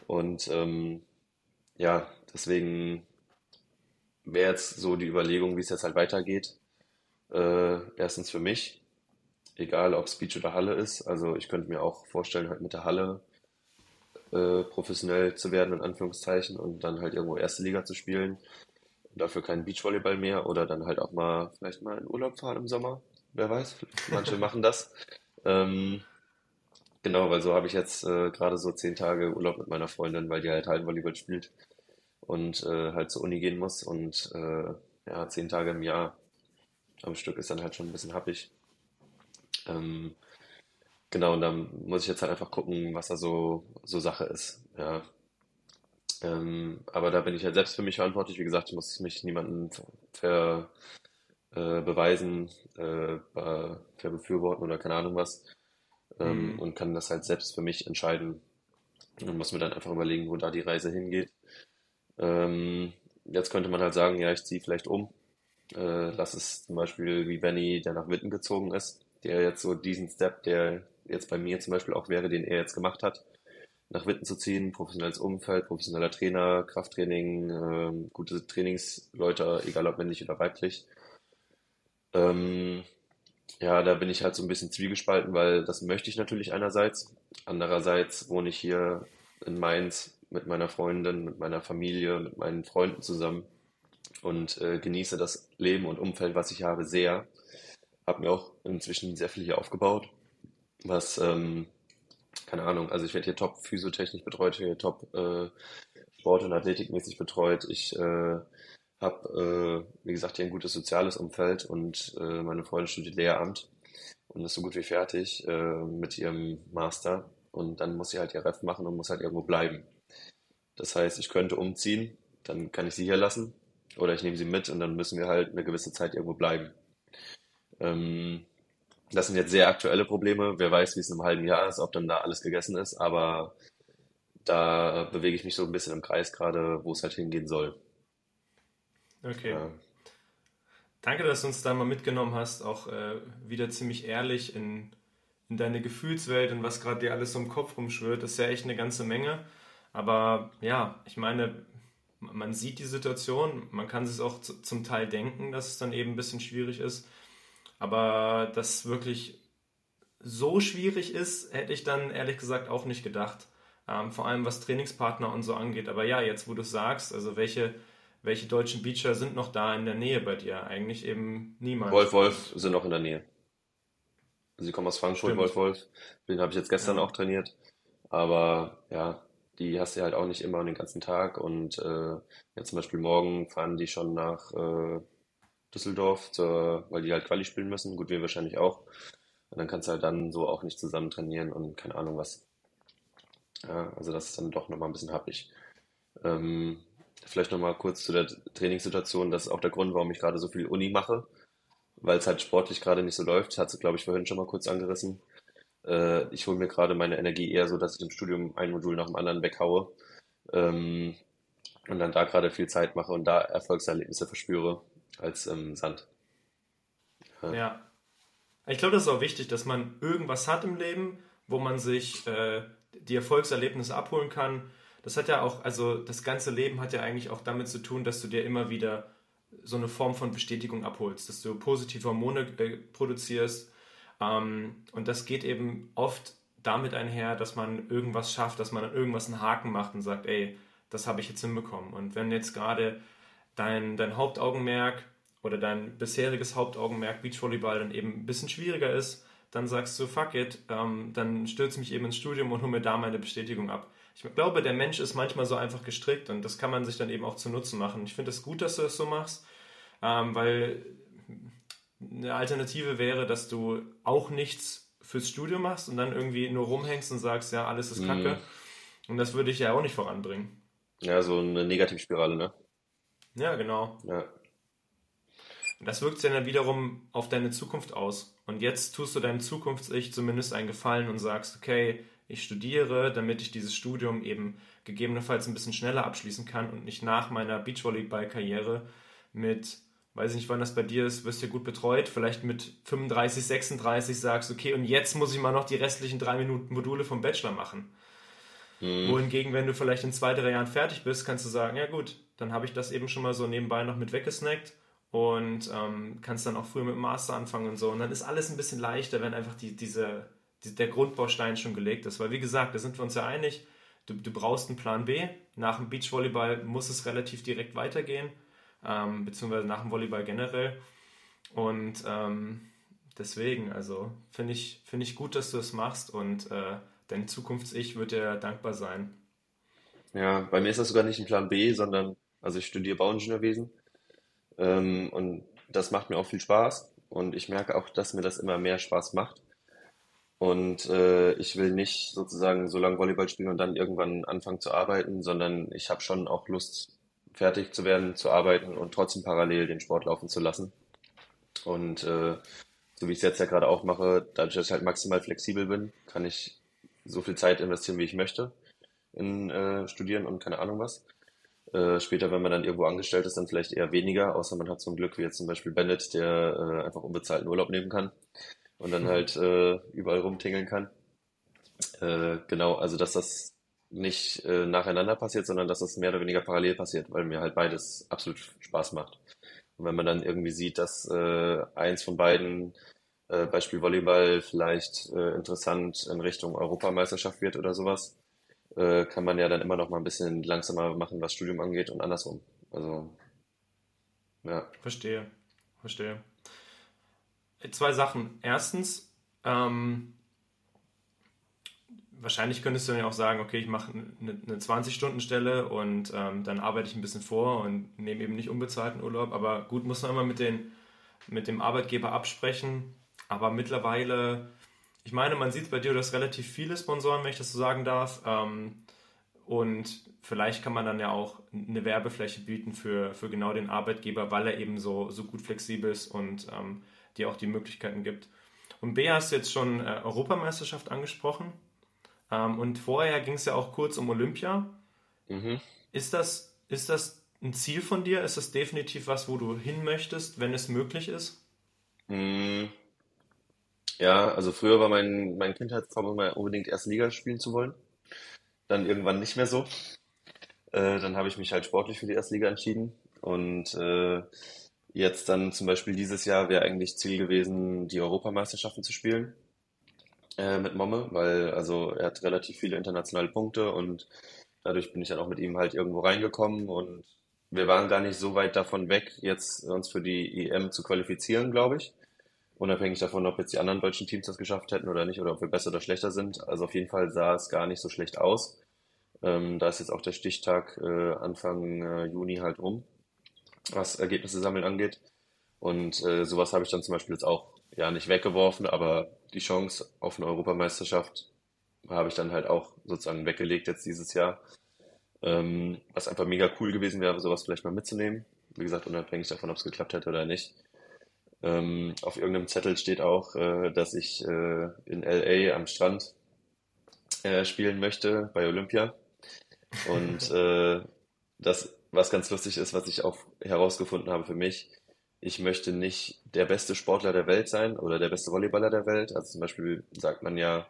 Und ähm, ja, deswegen wäre jetzt so die Überlegung, wie es jetzt halt weitergeht. Äh, erstens für mich, egal ob Speech oder Halle ist. Also ich könnte mir auch vorstellen, halt mit der Halle äh, professionell zu werden, in Anführungszeichen, und dann halt irgendwo erste Liga zu spielen. Und dafür keinen Beachvolleyball mehr oder dann halt auch mal vielleicht mal in Urlaub fahren im Sommer. Wer weiß, manche machen das. Ähm, Genau, weil so habe ich jetzt äh, gerade so zehn Tage Urlaub mit meiner Freundin, weil die halt Hallenvolleyball spielt und äh, halt zur Uni gehen muss. Und äh, ja, zehn Tage im Jahr am Stück ist dann halt schon ein bisschen happig. Ähm, genau, und dann muss ich jetzt halt einfach gucken, was da so, so Sache ist. Ja. Ähm, aber da bin ich halt selbst für mich verantwortlich. Wie gesagt, ich muss mich niemandem ver, äh, beweisen, äh, verbefürworten oder keine Ahnung was ähm, mhm. und kann das halt selbst für mich entscheiden. Und muss mir dann einfach überlegen, wo da die Reise hingeht. Ähm, jetzt könnte man halt sagen, ja, ich ziehe vielleicht um. Äh, lass es zum Beispiel wie Benny, der nach Witten gezogen ist, der jetzt so diesen Step, der jetzt bei mir zum Beispiel auch wäre, den er jetzt gemacht hat, nach Witten zu ziehen, professionelles Umfeld, professioneller Trainer, Krafttraining, äh, gute Trainingsleute, egal ob männlich oder weiblich. Ähm, Ja, da bin ich halt so ein bisschen zwiegespalten, weil das möchte ich natürlich einerseits. Andererseits wohne ich hier in Mainz mit meiner Freundin, mit meiner Familie, mit meinen Freunden zusammen und äh, genieße das Leben und Umfeld, was ich habe, sehr. Habe mir auch inzwischen sehr viel hier aufgebaut, was, ähm, keine Ahnung, also ich werde hier top physiotechnisch betreut, hier top äh, Sport- und Athletikmäßig betreut. Ich äh, habe, äh, wie gesagt, hier ein gutes soziales Umfeld und äh, meine Freundin studiert Lehramt und ist so gut wie fertig äh, mit ihrem Master. Und dann muss sie halt ihr Ref machen und muss halt irgendwo bleiben. Das heißt, ich könnte umziehen, dann kann ich sie hier lassen oder ich nehme sie mit und dann müssen wir halt eine gewisse Zeit irgendwo bleiben. Ähm, das sind jetzt sehr aktuelle Probleme. Wer weiß, wie es in einem halben Jahr ist, ob dann da alles gegessen ist, aber da bewege ich mich so ein bisschen im Kreis gerade, wo es halt hingehen soll.
Okay. Ja. Danke, dass du uns da mal mitgenommen hast, auch äh, wieder ziemlich ehrlich in, in deine Gefühlswelt und was gerade dir alles so im Kopf rumschwirrt. Das ist ja echt eine ganze Menge. Aber ja, ich meine, man sieht die Situation, man kann sich auch zum Teil denken, dass es dann eben ein bisschen schwierig ist. Aber dass wirklich so schwierig ist, hätte ich dann ehrlich gesagt auch nicht gedacht. Ähm, vor allem was Trainingspartner und so angeht. Aber ja, jetzt wo du sagst, also welche, welche deutschen Beacher sind noch da in der Nähe bei dir? Eigentlich eben niemand.
Wolf Wolf sind noch in der Nähe. Sie kommen aus Frankfurt, Stimmt. Wolf Wolf. Den habe ich jetzt gestern ja. auch trainiert. Aber ja, die hast du halt auch nicht immer den ganzen Tag. Und äh, ja, zum Beispiel morgen fahren die schon nach äh, Düsseldorf, zur, weil die halt Quali spielen müssen. Gut, wir wahrscheinlich auch. Und dann kannst du halt dann so auch nicht zusammen trainieren und keine Ahnung was. Ja, also das ist dann doch nochmal ein bisschen happig. Ähm, vielleicht nochmal kurz zu der Trainingssituation. Das ist auch der Grund, warum ich gerade so viel Uni mache, weil es halt sportlich gerade nicht so läuft. Hat sie, glaube ich, vorhin schon mal kurz angerissen. Äh, ich hole mir gerade meine Energie eher so, dass ich im Studium ein Modul nach dem anderen weghaue ähm, und dann da gerade viel Zeit mache und da Erfolgserlebnisse verspüre als ähm, Sand.
Ja. ja. Ich glaube, das ist auch wichtig, dass man irgendwas hat im Leben, wo man sich äh, die Erfolgserlebnisse abholen kann. Das hat ja auch, also das ganze Leben hat ja eigentlich auch damit zu tun, dass du dir immer wieder so eine Form von Bestätigung abholst, dass du positive Hormone äh, produzierst, ähm, und das geht eben oft damit einher, dass man irgendwas schafft, dass man an irgendwas einen Haken macht und sagt, ey, das habe ich jetzt hinbekommen. Und wenn jetzt gerade dein, dein Hauptaugenmerk oder dein bisheriges Hauptaugenmerk Beachvolleyball dann eben ein bisschen schwieriger ist, dann sagst du, fuck it, ähm, dann stürze mich eben ins Studium und hol mir da meine Bestätigung ab. Ich glaube, der Mensch ist manchmal so einfach gestrickt und das kann man sich dann eben auch zu Nutzen machen. Ich finde es das gut, dass du das so machst, ähm, weil eine Alternative wäre, dass du auch nichts fürs Studium machst und dann irgendwie nur rumhängst und sagst, ja, alles ist Kacke. Mhm. Und das würde ich ja auch nicht voranbringen.
Ja, so eine Negativspirale, ne?
Ja, genau. Ja. Und das wirkt sich dann wiederum auf deine Zukunft aus. Und jetzt tust du deinem Zukunfts-Ich zumindest einen Gefallen und sagst, okay, ich studiere, damit ich dieses Studium eben gegebenenfalls ein bisschen schneller abschließen kann und nicht nach meiner Beachvolleyball-Karriere mit weiß ich nicht, wann das bei dir ist, wirst du ja gut betreut, vielleicht mit 35, 36 sagst, okay, und jetzt muss ich mal noch die restlichen drei Minuten Module vom Bachelor machen. Mhm. Wohingegen, wenn du vielleicht in zwei, drei Jahren fertig bist, kannst du sagen, ja gut, dann habe ich das eben schon mal so nebenbei noch mit weggesnackt und ähm, kannst dann auch früher mit dem Master anfangen und so. Und dann ist alles ein bisschen leichter, wenn einfach die, diese, die, der Grundbaustein schon gelegt ist. Weil wie gesagt, da sind wir uns ja einig, du, du brauchst einen Plan B. Nach dem Beachvolleyball muss es relativ direkt weitergehen ähm, beziehungsweise nach dem Volleyball generell. Und ähm, deswegen, also finde ich, find ich gut, dass du es machst und äh, dein Zukunfts-Ich wird dir dankbar sein.
Ja, bei mir ist das sogar nicht ein Plan B, sondern, also ich studiere Bauingenieurwesen ähm, und das macht mir auch viel Spaß und ich merke auch, dass mir das immer mehr Spaß macht. Und äh, ich will nicht sozusagen so lange Volleyball spielen und dann irgendwann anfangen zu arbeiten, sondern ich habe schon auch Lust, fertig zu werden, zu arbeiten und trotzdem parallel den Sport laufen zu lassen. Und äh, so wie ich es jetzt ja gerade auch mache, dadurch, dass ich halt maximal flexibel bin, kann ich so viel Zeit investieren, wie ich möchte in äh, Studieren und keine Ahnung was. Äh, später, wenn man dann irgendwo angestellt ist, dann vielleicht eher weniger, außer man hat so ein Glück wie jetzt zum Beispiel Bennett, der äh, einfach unbezahlten Urlaub nehmen kann und dann halt äh, überall rumtingeln kann. Äh, genau, also dass das nicht äh, nacheinander passiert, sondern dass das mehr oder weniger parallel passiert, weil mir halt beides absolut Spaß macht. Und wenn man dann irgendwie sieht, dass äh, eins von beiden äh, Beispiel Volleyball vielleicht äh, interessant in Richtung Europameisterschaft wird oder sowas, äh, kann man ja dann immer noch mal ein bisschen langsamer machen, was Studium angeht und andersrum. Also, ja.
Verstehe, verstehe. Zwei Sachen. Erstens, ähm, wahrscheinlich könntest du ja auch sagen, okay, ich mache eine, eine 20-Stunden-Stelle und ähm, dann arbeite ich ein bisschen vor und nehme eben nicht unbezahlten Urlaub. Aber gut, muss man immer mit, den, mit dem Arbeitgeber absprechen. Aber mittlerweile, ich meine, man sieht bei dir, du hast relativ viele Sponsoren, wenn ich das so sagen darf. Ähm, und vielleicht kann man dann ja auch eine Werbefläche bieten für, für genau den Arbeitgeber, weil er eben so, so gut flexibel ist und ähm, dir auch die Möglichkeiten gibt. Und Bea hast du jetzt schon äh, Europameisterschaft angesprochen. Ähm, und vorher ging es ja auch kurz um Olympia. Mhm. Ist, das, ist das ein Ziel von dir? Ist das definitiv was, wo du hin möchtest, wenn es möglich ist?
Mhm. Ja, also früher war mein, mein Kindheitstraum immer unbedingt erste Liga spielen zu wollen. Dann irgendwann nicht mehr so. Äh, dann habe ich mich halt sportlich für die erste Liga entschieden. Und äh, jetzt dann zum Beispiel dieses Jahr wäre eigentlich Ziel gewesen, die Europameisterschaften zu spielen äh, mit Momme, weil also er hat relativ viele internationale Punkte und dadurch bin ich dann auch mit ihm halt irgendwo reingekommen und wir waren gar nicht so weit davon weg, jetzt uns für die EM zu qualifizieren, glaube ich. Unabhängig davon, ob jetzt die anderen deutschen Teams das geschafft hätten oder nicht, oder ob wir besser oder schlechter sind. Also auf jeden Fall sah es gar nicht so schlecht aus. Ähm, da ist jetzt auch der Stichtag äh, Anfang äh, Juni halt rum, was Ergebnisse sammeln angeht. Und äh, sowas habe ich dann zum Beispiel jetzt auch ja nicht weggeworfen, aber die Chance auf eine Europameisterschaft habe ich dann halt auch sozusagen weggelegt jetzt dieses Jahr. Ähm, was einfach mega cool gewesen wäre, sowas vielleicht mal mitzunehmen. Wie gesagt, unabhängig davon, ob es geklappt hätte oder nicht. Ähm, auf irgendeinem Zettel steht auch, äh, dass ich äh, in LA am Strand äh, spielen möchte bei Olympia. Und äh, das, was ganz lustig ist, was ich auch herausgefunden habe für mich, ich möchte nicht der beste Sportler der Welt sein oder der beste Volleyballer der Welt. Also zum Beispiel sagt man ja,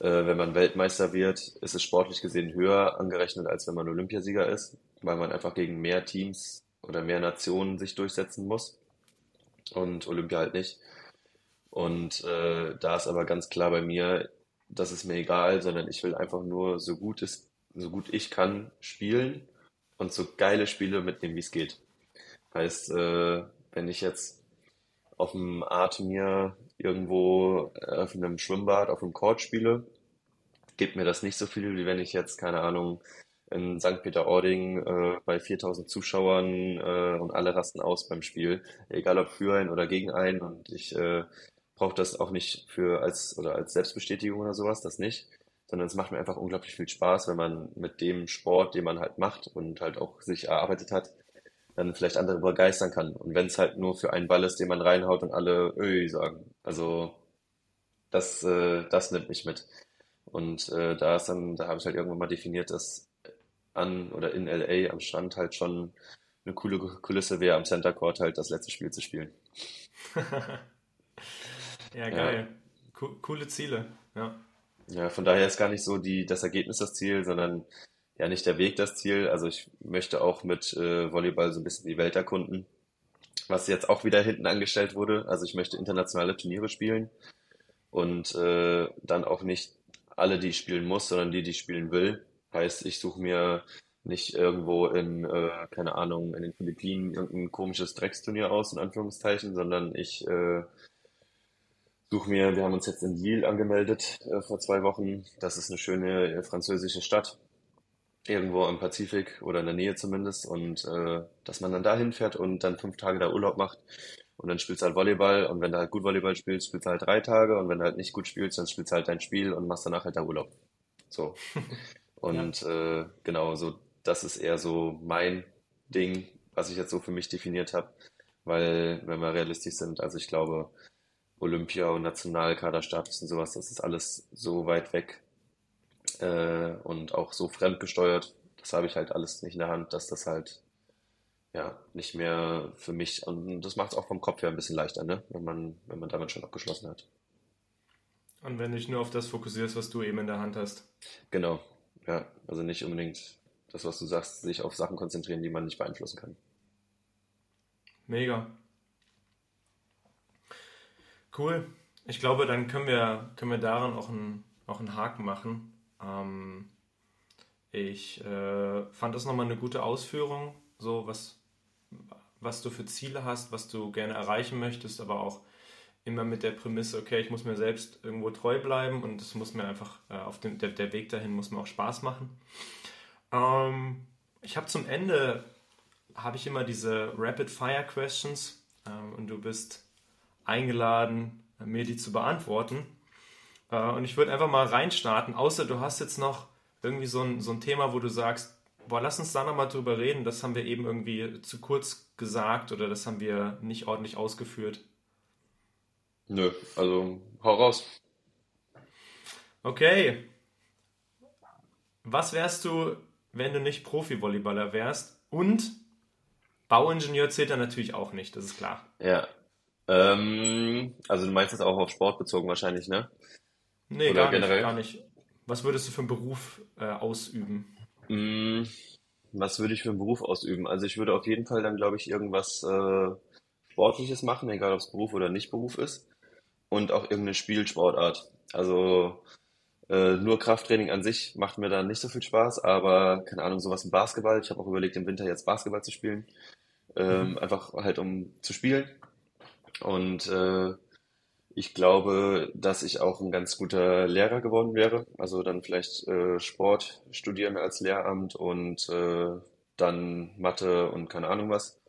äh, wenn man Weltmeister wird, ist es sportlich gesehen höher angerechnet, als wenn man Olympiasieger ist, weil man einfach gegen mehr Teams oder mehr Nationen sich durchsetzen muss. Und Olympia halt nicht. Und äh, da ist aber ganz klar bei mir, das ist mir egal, sondern ich will einfach nur so gut es, so gut ich kann spielen und so geile Spiele mitnehmen, wie es geht. Heißt, äh, wenn ich jetzt auf dem Atemir irgendwo auf einem Schwimmbad, auf einem Court spiele, gibt mir das nicht so viel, wie wenn ich jetzt, keine Ahnung, in St. Peter-Ording äh, bei 4000 Zuschauern äh, und alle rasten aus beim Spiel, egal ob für einen oder gegen einen und ich äh, brauche das auch nicht für als oder als Selbstbestätigung oder sowas, das nicht, sondern es macht mir einfach unglaublich viel Spaß, wenn man mit dem Sport, den man halt macht und halt auch sich erarbeitet hat, dann vielleicht andere begeistern kann. Und wenn es halt nur für einen Ball ist, den man reinhaut und alle Öi sagen. Also das, äh, das nimmt mich mit. Und äh, da ist dann, da habe ich halt irgendwann mal definiert, dass an oder in LA am Strand halt schon eine coole Kulisse wäre, am Center Court halt das letzte Spiel zu spielen.
ja, geil. Ja. coole Ziele, ja.
Ja, von daher ist gar nicht so die, das Ergebnis das Ziel, sondern ja nicht der Weg das Ziel. Also ich möchte auch mit äh, Volleyball so ein bisschen die Welt erkunden, was jetzt auch wieder hinten angestellt wurde. Also ich möchte internationale Turniere spielen und äh, dann auch nicht alle, die ich spielen muss, sondern die, die ich spielen will. Heißt, ich suche mir nicht irgendwo in, äh, keine Ahnung, in den Philippinen irgendein komisches Drecksturnier aus, in Anführungszeichen, sondern ich äh, suche mir, wir haben uns jetzt in Lille angemeldet äh, vor zwei Wochen. Das ist eine schöne äh, französische Stadt irgendwo am Pazifik oder in der Nähe zumindest und äh, dass man dann da hinfährt und dann fünf Tage da Urlaub macht und dann spielst du halt Volleyball und wenn du halt gut Volleyball spielst, spielst du halt drei Tage und wenn du halt nicht gut spielst, dann spielst du halt dein Spiel und machst danach halt da Urlaub. So. Und ja. äh, genau, so das ist eher so mein Ding, was ich jetzt so für mich definiert habe, weil wenn wir realistisch sind, also ich glaube Olympia und Nationalkaderstatus und sowas, das ist alles so weit weg äh, und auch so fremdgesteuert. Das habe ich halt alles nicht in der Hand, dass das halt ja nicht mehr für mich und das macht es auch vom Kopf her ein bisschen leichter, ne? wenn man wenn man damit schon abgeschlossen hat.
Und wenn du dich nur auf das fokussierst, was du eben in der Hand hast.
Genau, ja, also nicht unbedingt das, was du sagst, sich auf Sachen konzentrieren, die man nicht beeinflussen kann.
Mega. Cool. Ich glaube, dann können wir, können wir daran auch einen, auch einen Haken machen. Ähm, ich äh, fand das nochmal eine gute Ausführung, so was, was du für Ziele hast, was du gerne erreichen möchtest, aber auch immer mit der Prämisse, okay, ich muss mir selbst irgendwo treu bleiben und es muss mir einfach äh, auf dem, der, der Weg dahin muss mir auch Spaß machen. Ähm, ich habe zum Ende habe ich immer diese Rapid Fire Questions äh, und du bist eingeladen, mir die zu beantworten. Äh, und ich würde einfach mal reinstarten, außer du hast jetzt noch irgendwie so ein, so ein Thema, wo du sagst, boah, lass uns da nochmal drüber reden, das haben wir eben irgendwie zu kurz gesagt oder das haben wir nicht ordentlich ausgeführt.
Nö, also hau raus.
Okay. Was wärst du, wenn du nicht Profi-Volleyballer wärst? Und Bauingenieur zählt dann natürlich auch nicht, das ist klar.
Ja. Ähm, also du meinst das auch auf Sport bezogen wahrscheinlich, ne?
Nee, Oder gar generell? nicht, gar nicht. Was würdest du für einen Beruf äh, ausüben?
Mm, was würde ich für einen Beruf ausüben? Also ich würde auf jeden Fall dann, glaube ich, irgendwas äh, Sportliches machen, egal ob es Beruf oder nicht Beruf ist. Und auch irgendeine Spielsportart. Also äh, nur Krafttraining an sich macht mir dann nicht so viel Spaß, aber keine Ahnung, sowas wie Basketball. Ich habe auch überlegt, im Winter jetzt Basketball zu spielen. Ähm, mhm. Einfach halt um zu spielen. Und äh, ich glaube, dass ich auch ein ganz guter Lehrer geworden wäre. Also dann vielleicht äh, Sport studieren als Lehramt und äh, dann Mathe und keine Ahnung was.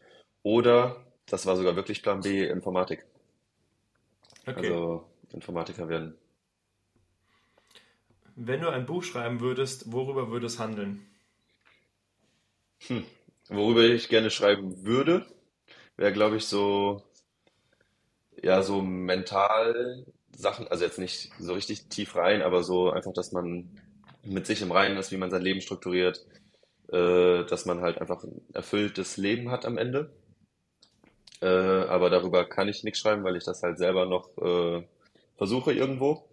Oder, das war sogar wirklich Plan B, Informatik. Okay. Also Informatiker werden.
Wenn du ein Buch schreiben würdest, worüber würde es handeln?
Hm. Worüber ich gerne schreiben würde, wäre, glaube ich, so, ja, so mental Sachen, also jetzt nicht so richtig tief rein, aber so einfach, dass man mit sich im Reinen ist, wie man sein Leben strukturiert, äh, dass man halt einfach ein erfülltes Leben hat am Ende. Äh, aber darüber kann ich nichts schreiben, weil ich das halt selber noch äh, versuche irgendwo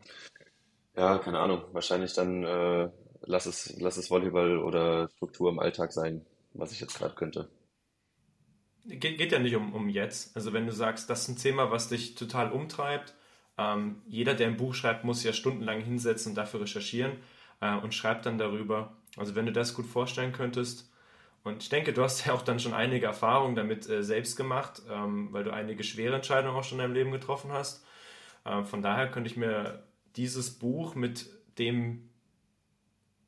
ja, keine Ahnung, wahrscheinlich dann äh, lass es, lass es Volleyball oder Struktur im Alltag sein, was ich jetzt gerade könnte.
Ge geht ja nicht um, um jetzt. Also wenn du sagst, das ist ein Thema, was dich total umtreibt, ähm, jeder, der ein Buch schreibt, muss ja stundenlang hinsetzen und dafür recherchieren äh, und schreibt dann darüber. Also wenn du das gut vorstellen könntest, und ich denke, du hast ja auch dann schon einige Erfahrungen damit äh, selbst gemacht, ähm, weil du einige schwere Entscheidungen auch schon in deinem Leben getroffen hast. Äh, von daher könnte ich mir dieses Buch mit dem,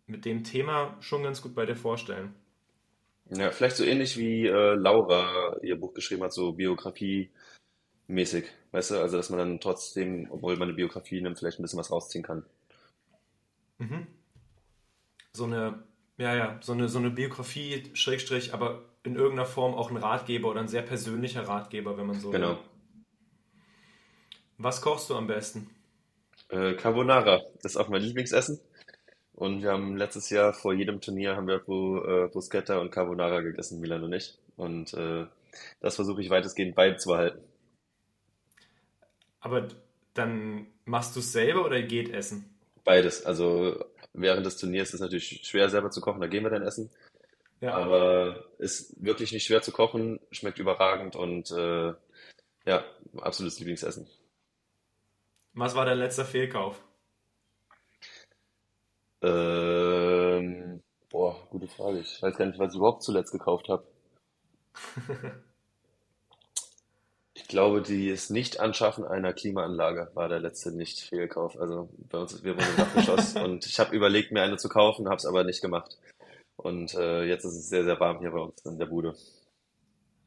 mit dem Thema schon ganz gut bei dir vorstellen.
Ja, vielleicht so ähnlich wie äh, Laura ihr Buch geschrieben hat, so Biografie-mäßig. Weißt du, also dass man dann trotzdem, obwohl man eine Biografie nimmt, vielleicht ein bisschen was rausziehen kann.
Mhm. So eine, ja, ja, so eine, so eine Biografie, Schrägstrich, aber in irgendeiner Form auch ein Ratgeber oder ein sehr persönlicher Ratgeber, wenn man so
Genau.
Will. Was kochst du am besten?
Äh, Carbonara, das ist auch mein Lieblingsessen. Und wir haben letztes Jahr vor jedem Turnier haben wir äh, Bruschetta und Carbonara gegessen, Milan und ich. Und äh, das versuche ich weitestgehend beizubehalten.
Aber dann machst du es selber oder geht essen?
Beides. Also während des Turniers ist es natürlich schwer selber zu kochen, da gehen wir dann essen. Ja. Aber ist wirklich nicht schwer zu kochen, schmeckt überragend und äh, ja, absolutes Lieblingsessen.
Was war dein letzter Fehlkauf?
Ähm, boah, gute Frage. Ich weiß gar nicht, was ich überhaupt zuletzt gekauft habe. ich glaube, die ist Nicht-Anschaffen einer Klimaanlage war der letzte Nicht-Fehlkauf. Also bei uns, wir wohnen im Dachgeschoss und ich habe überlegt, mir eine zu kaufen, habe es aber nicht gemacht. Und äh, jetzt ist es sehr, sehr warm hier bei uns in der Bude.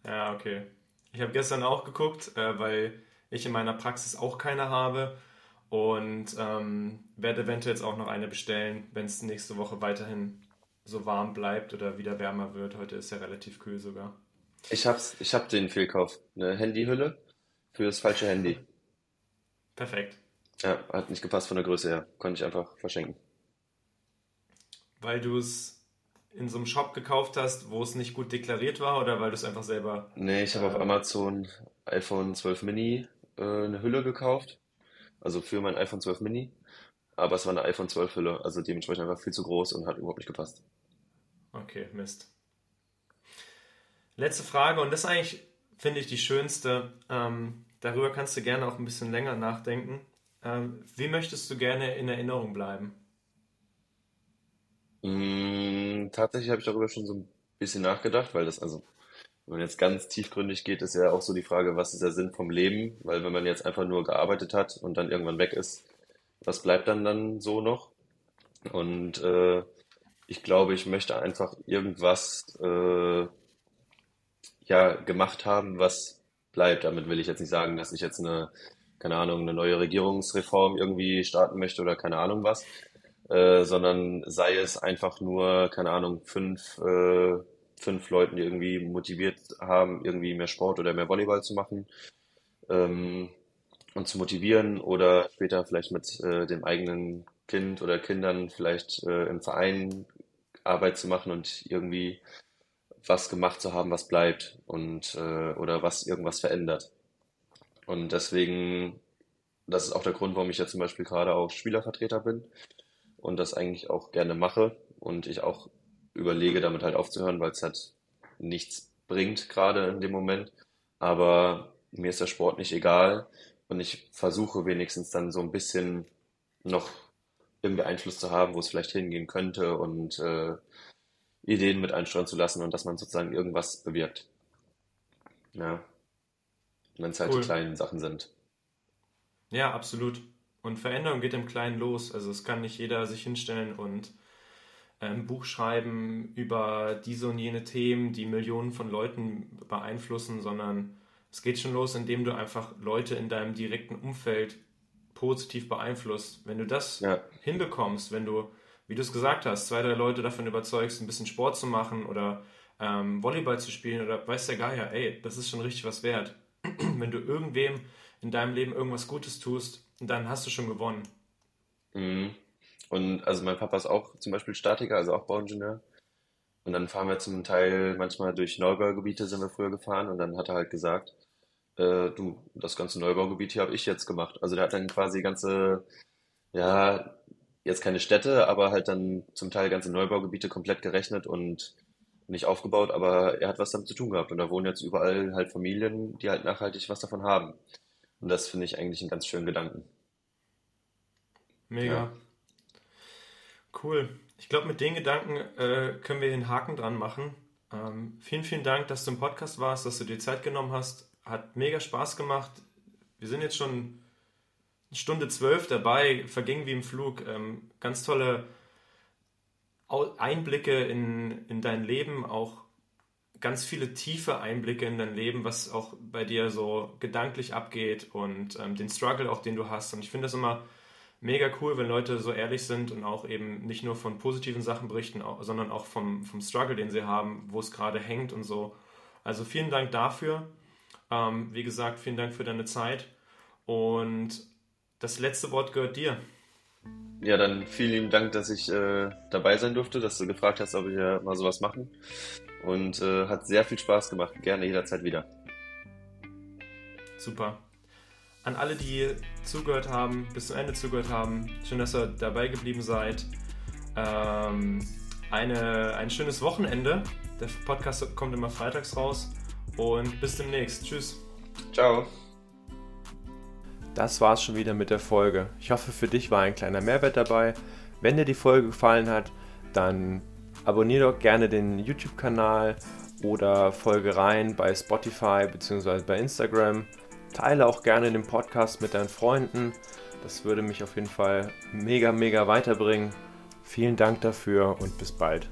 Ja, okay. Ich habe gestern auch geguckt, äh, weil ich in meiner Praxis auch keine habe und ähm, werde eventuell jetzt auch noch eine bestellen, wenn es nächste Woche weiterhin so warm bleibt oder wieder wärmer wird. Heute ist ja relativ kühl sogar.
Ich hab's, ich hab den Fehlkauf. Eine Handyhülle für das falsche Handy.
Perfekt.
Ja, hat nicht gepasst von der Größe her. Konnte ich einfach verschenken.
Weil du es in so einem Shop gekauft hast, wo es nicht gut deklariert war oder weil du es einfach selber.
Nee, ich habe äh, auf Amazon iPhone 12 Mini äh, eine Hülle gekauft. Also für mein iPhone 12 Mini. Aber es war eine iPhone 12 Hülle, also dementsprechend einfach viel zu groß und hat überhaupt nicht gepasst.
Okay, Mist. Letzte Frage, und das ist eigentlich, finde ich, die schönste. Ähm, darüber kannst du gerne auch ein bisschen länger nachdenken. Ähm, wie möchtest du gerne in Erinnerung bleiben?
Mm, tatsächlich habe ich darüber schon so ein bisschen nachgedacht, weil das, also, wenn man jetzt ganz tiefgründig geht, ist ja auch so die Frage, was ist der Sinn vom Leben? Weil wenn man jetzt einfach nur gearbeitet hat und dann irgendwann weg ist, was bleibt dann dann so noch? Und äh, ich glaube, ich möchte einfach irgendwas äh, ja gemacht haben, was bleibt. Damit will ich jetzt nicht sagen, dass ich jetzt eine, keine Ahnung, eine neue Regierungsreform irgendwie starten möchte oder keine Ahnung was, äh, sondern sei es einfach nur, keine Ahnung, fünf, äh, fünf Leuten, die irgendwie motiviert haben, irgendwie mehr Sport oder mehr Volleyball zu machen ähm, und zu motivieren oder später vielleicht mit äh, dem eigenen Kind oder Kindern vielleicht äh, im Verein Arbeit zu machen und irgendwie was gemacht zu haben, was bleibt und äh, oder was irgendwas verändert. Und deswegen, das ist auch der Grund, warum ich ja zum Beispiel gerade auch Spielervertreter bin und das eigentlich auch gerne mache und ich auch überlege, damit halt aufzuhören, weil es halt nichts bringt gerade in dem Moment. Aber mir ist der Sport nicht egal und ich versuche wenigstens dann so ein bisschen noch irgendwie Einfluss zu haben, wo es vielleicht hingehen könnte und äh, Ideen mit einsteuern zu lassen und dass man sozusagen irgendwas bewirkt. Ja. Wenn es halt cool. die kleinen Sachen sind.
Ja, absolut. Und Veränderung geht im Kleinen los. Also es kann nicht jeder sich hinstellen und ein Buch schreiben über diese und jene Themen, die Millionen von Leuten beeinflussen, sondern es geht schon los, indem du einfach Leute in deinem direkten Umfeld positiv beeinflusst. Wenn du das ja. hinbekommst, wenn du wie du es gesagt hast, zwei, drei Leute davon überzeugst, ein bisschen Sport zu machen oder ähm, Volleyball zu spielen oder weiß der Geier, ey, das ist schon richtig was wert. Wenn du irgendwem in deinem Leben irgendwas Gutes tust, dann hast du schon gewonnen.
Mhm. Und also mein Papa ist auch zum Beispiel Statiker, also auch Bauingenieur. Und dann fahren wir zum Teil manchmal durch Neubaugebiete, sind wir früher gefahren. Und dann hat er halt gesagt, äh, du, das ganze Neubaugebiet hier habe ich jetzt gemacht. Also der hat dann quasi ganze, ja, jetzt keine Städte, aber halt dann zum Teil ganze Neubaugebiete komplett gerechnet und nicht aufgebaut, aber er hat was damit zu tun gehabt und da wohnen jetzt überall halt Familien, die halt nachhaltig was davon haben. Und das finde ich eigentlich einen ganz schönen Gedanken.
Mega. Ja. Cool. Ich glaube, mit den Gedanken äh, können wir den Haken dran machen. Ähm, vielen, vielen Dank, dass du im Podcast warst, dass du dir Zeit genommen hast. Hat mega Spaß gemacht. Wir sind jetzt schon Stunde zwölf dabei, verging wie im Flug. Ähm, ganz tolle Einblicke in, in dein Leben, auch ganz viele tiefe Einblicke in dein Leben, was auch bei dir so gedanklich abgeht und ähm, den Struggle auch, den du hast. Und ich finde das immer mega cool, wenn Leute so ehrlich sind und auch eben nicht nur von positiven Sachen berichten, sondern auch vom, vom Struggle, den sie haben, wo es gerade hängt und so. Also vielen Dank dafür. Ähm, wie gesagt, vielen Dank für deine Zeit und das letzte Wort gehört dir.
Ja, dann vielen lieben Dank, dass ich äh, dabei sein durfte, dass du gefragt hast, ob wir mal sowas machen. Und äh, hat sehr viel Spaß gemacht. Gerne jederzeit wieder.
Super. An alle, die zugehört haben, bis zum Ende zugehört haben, schön, dass ihr dabei geblieben seid. Ähm, eine, ein schönes Wochenende. Der Podcast kommt immer freitags raus. Und bis demnächst. Tschüss.
Ciao.
Das war's schon wieder mit der Folge. Ich hoffe, für dich war ein kleiner Mehrwert dabei. Wenn dir die Folge gefallen hat, dann abonniere doch gerne den YouTube-Kanal oder folge rein bei Spotify bzw. bei Instagram. Teile auch gerne den Podcast mit deinen Freunden. Das würde mich auf jeden Fall mega, mega weiterbringen. Vielen Dank dafür und bis bald.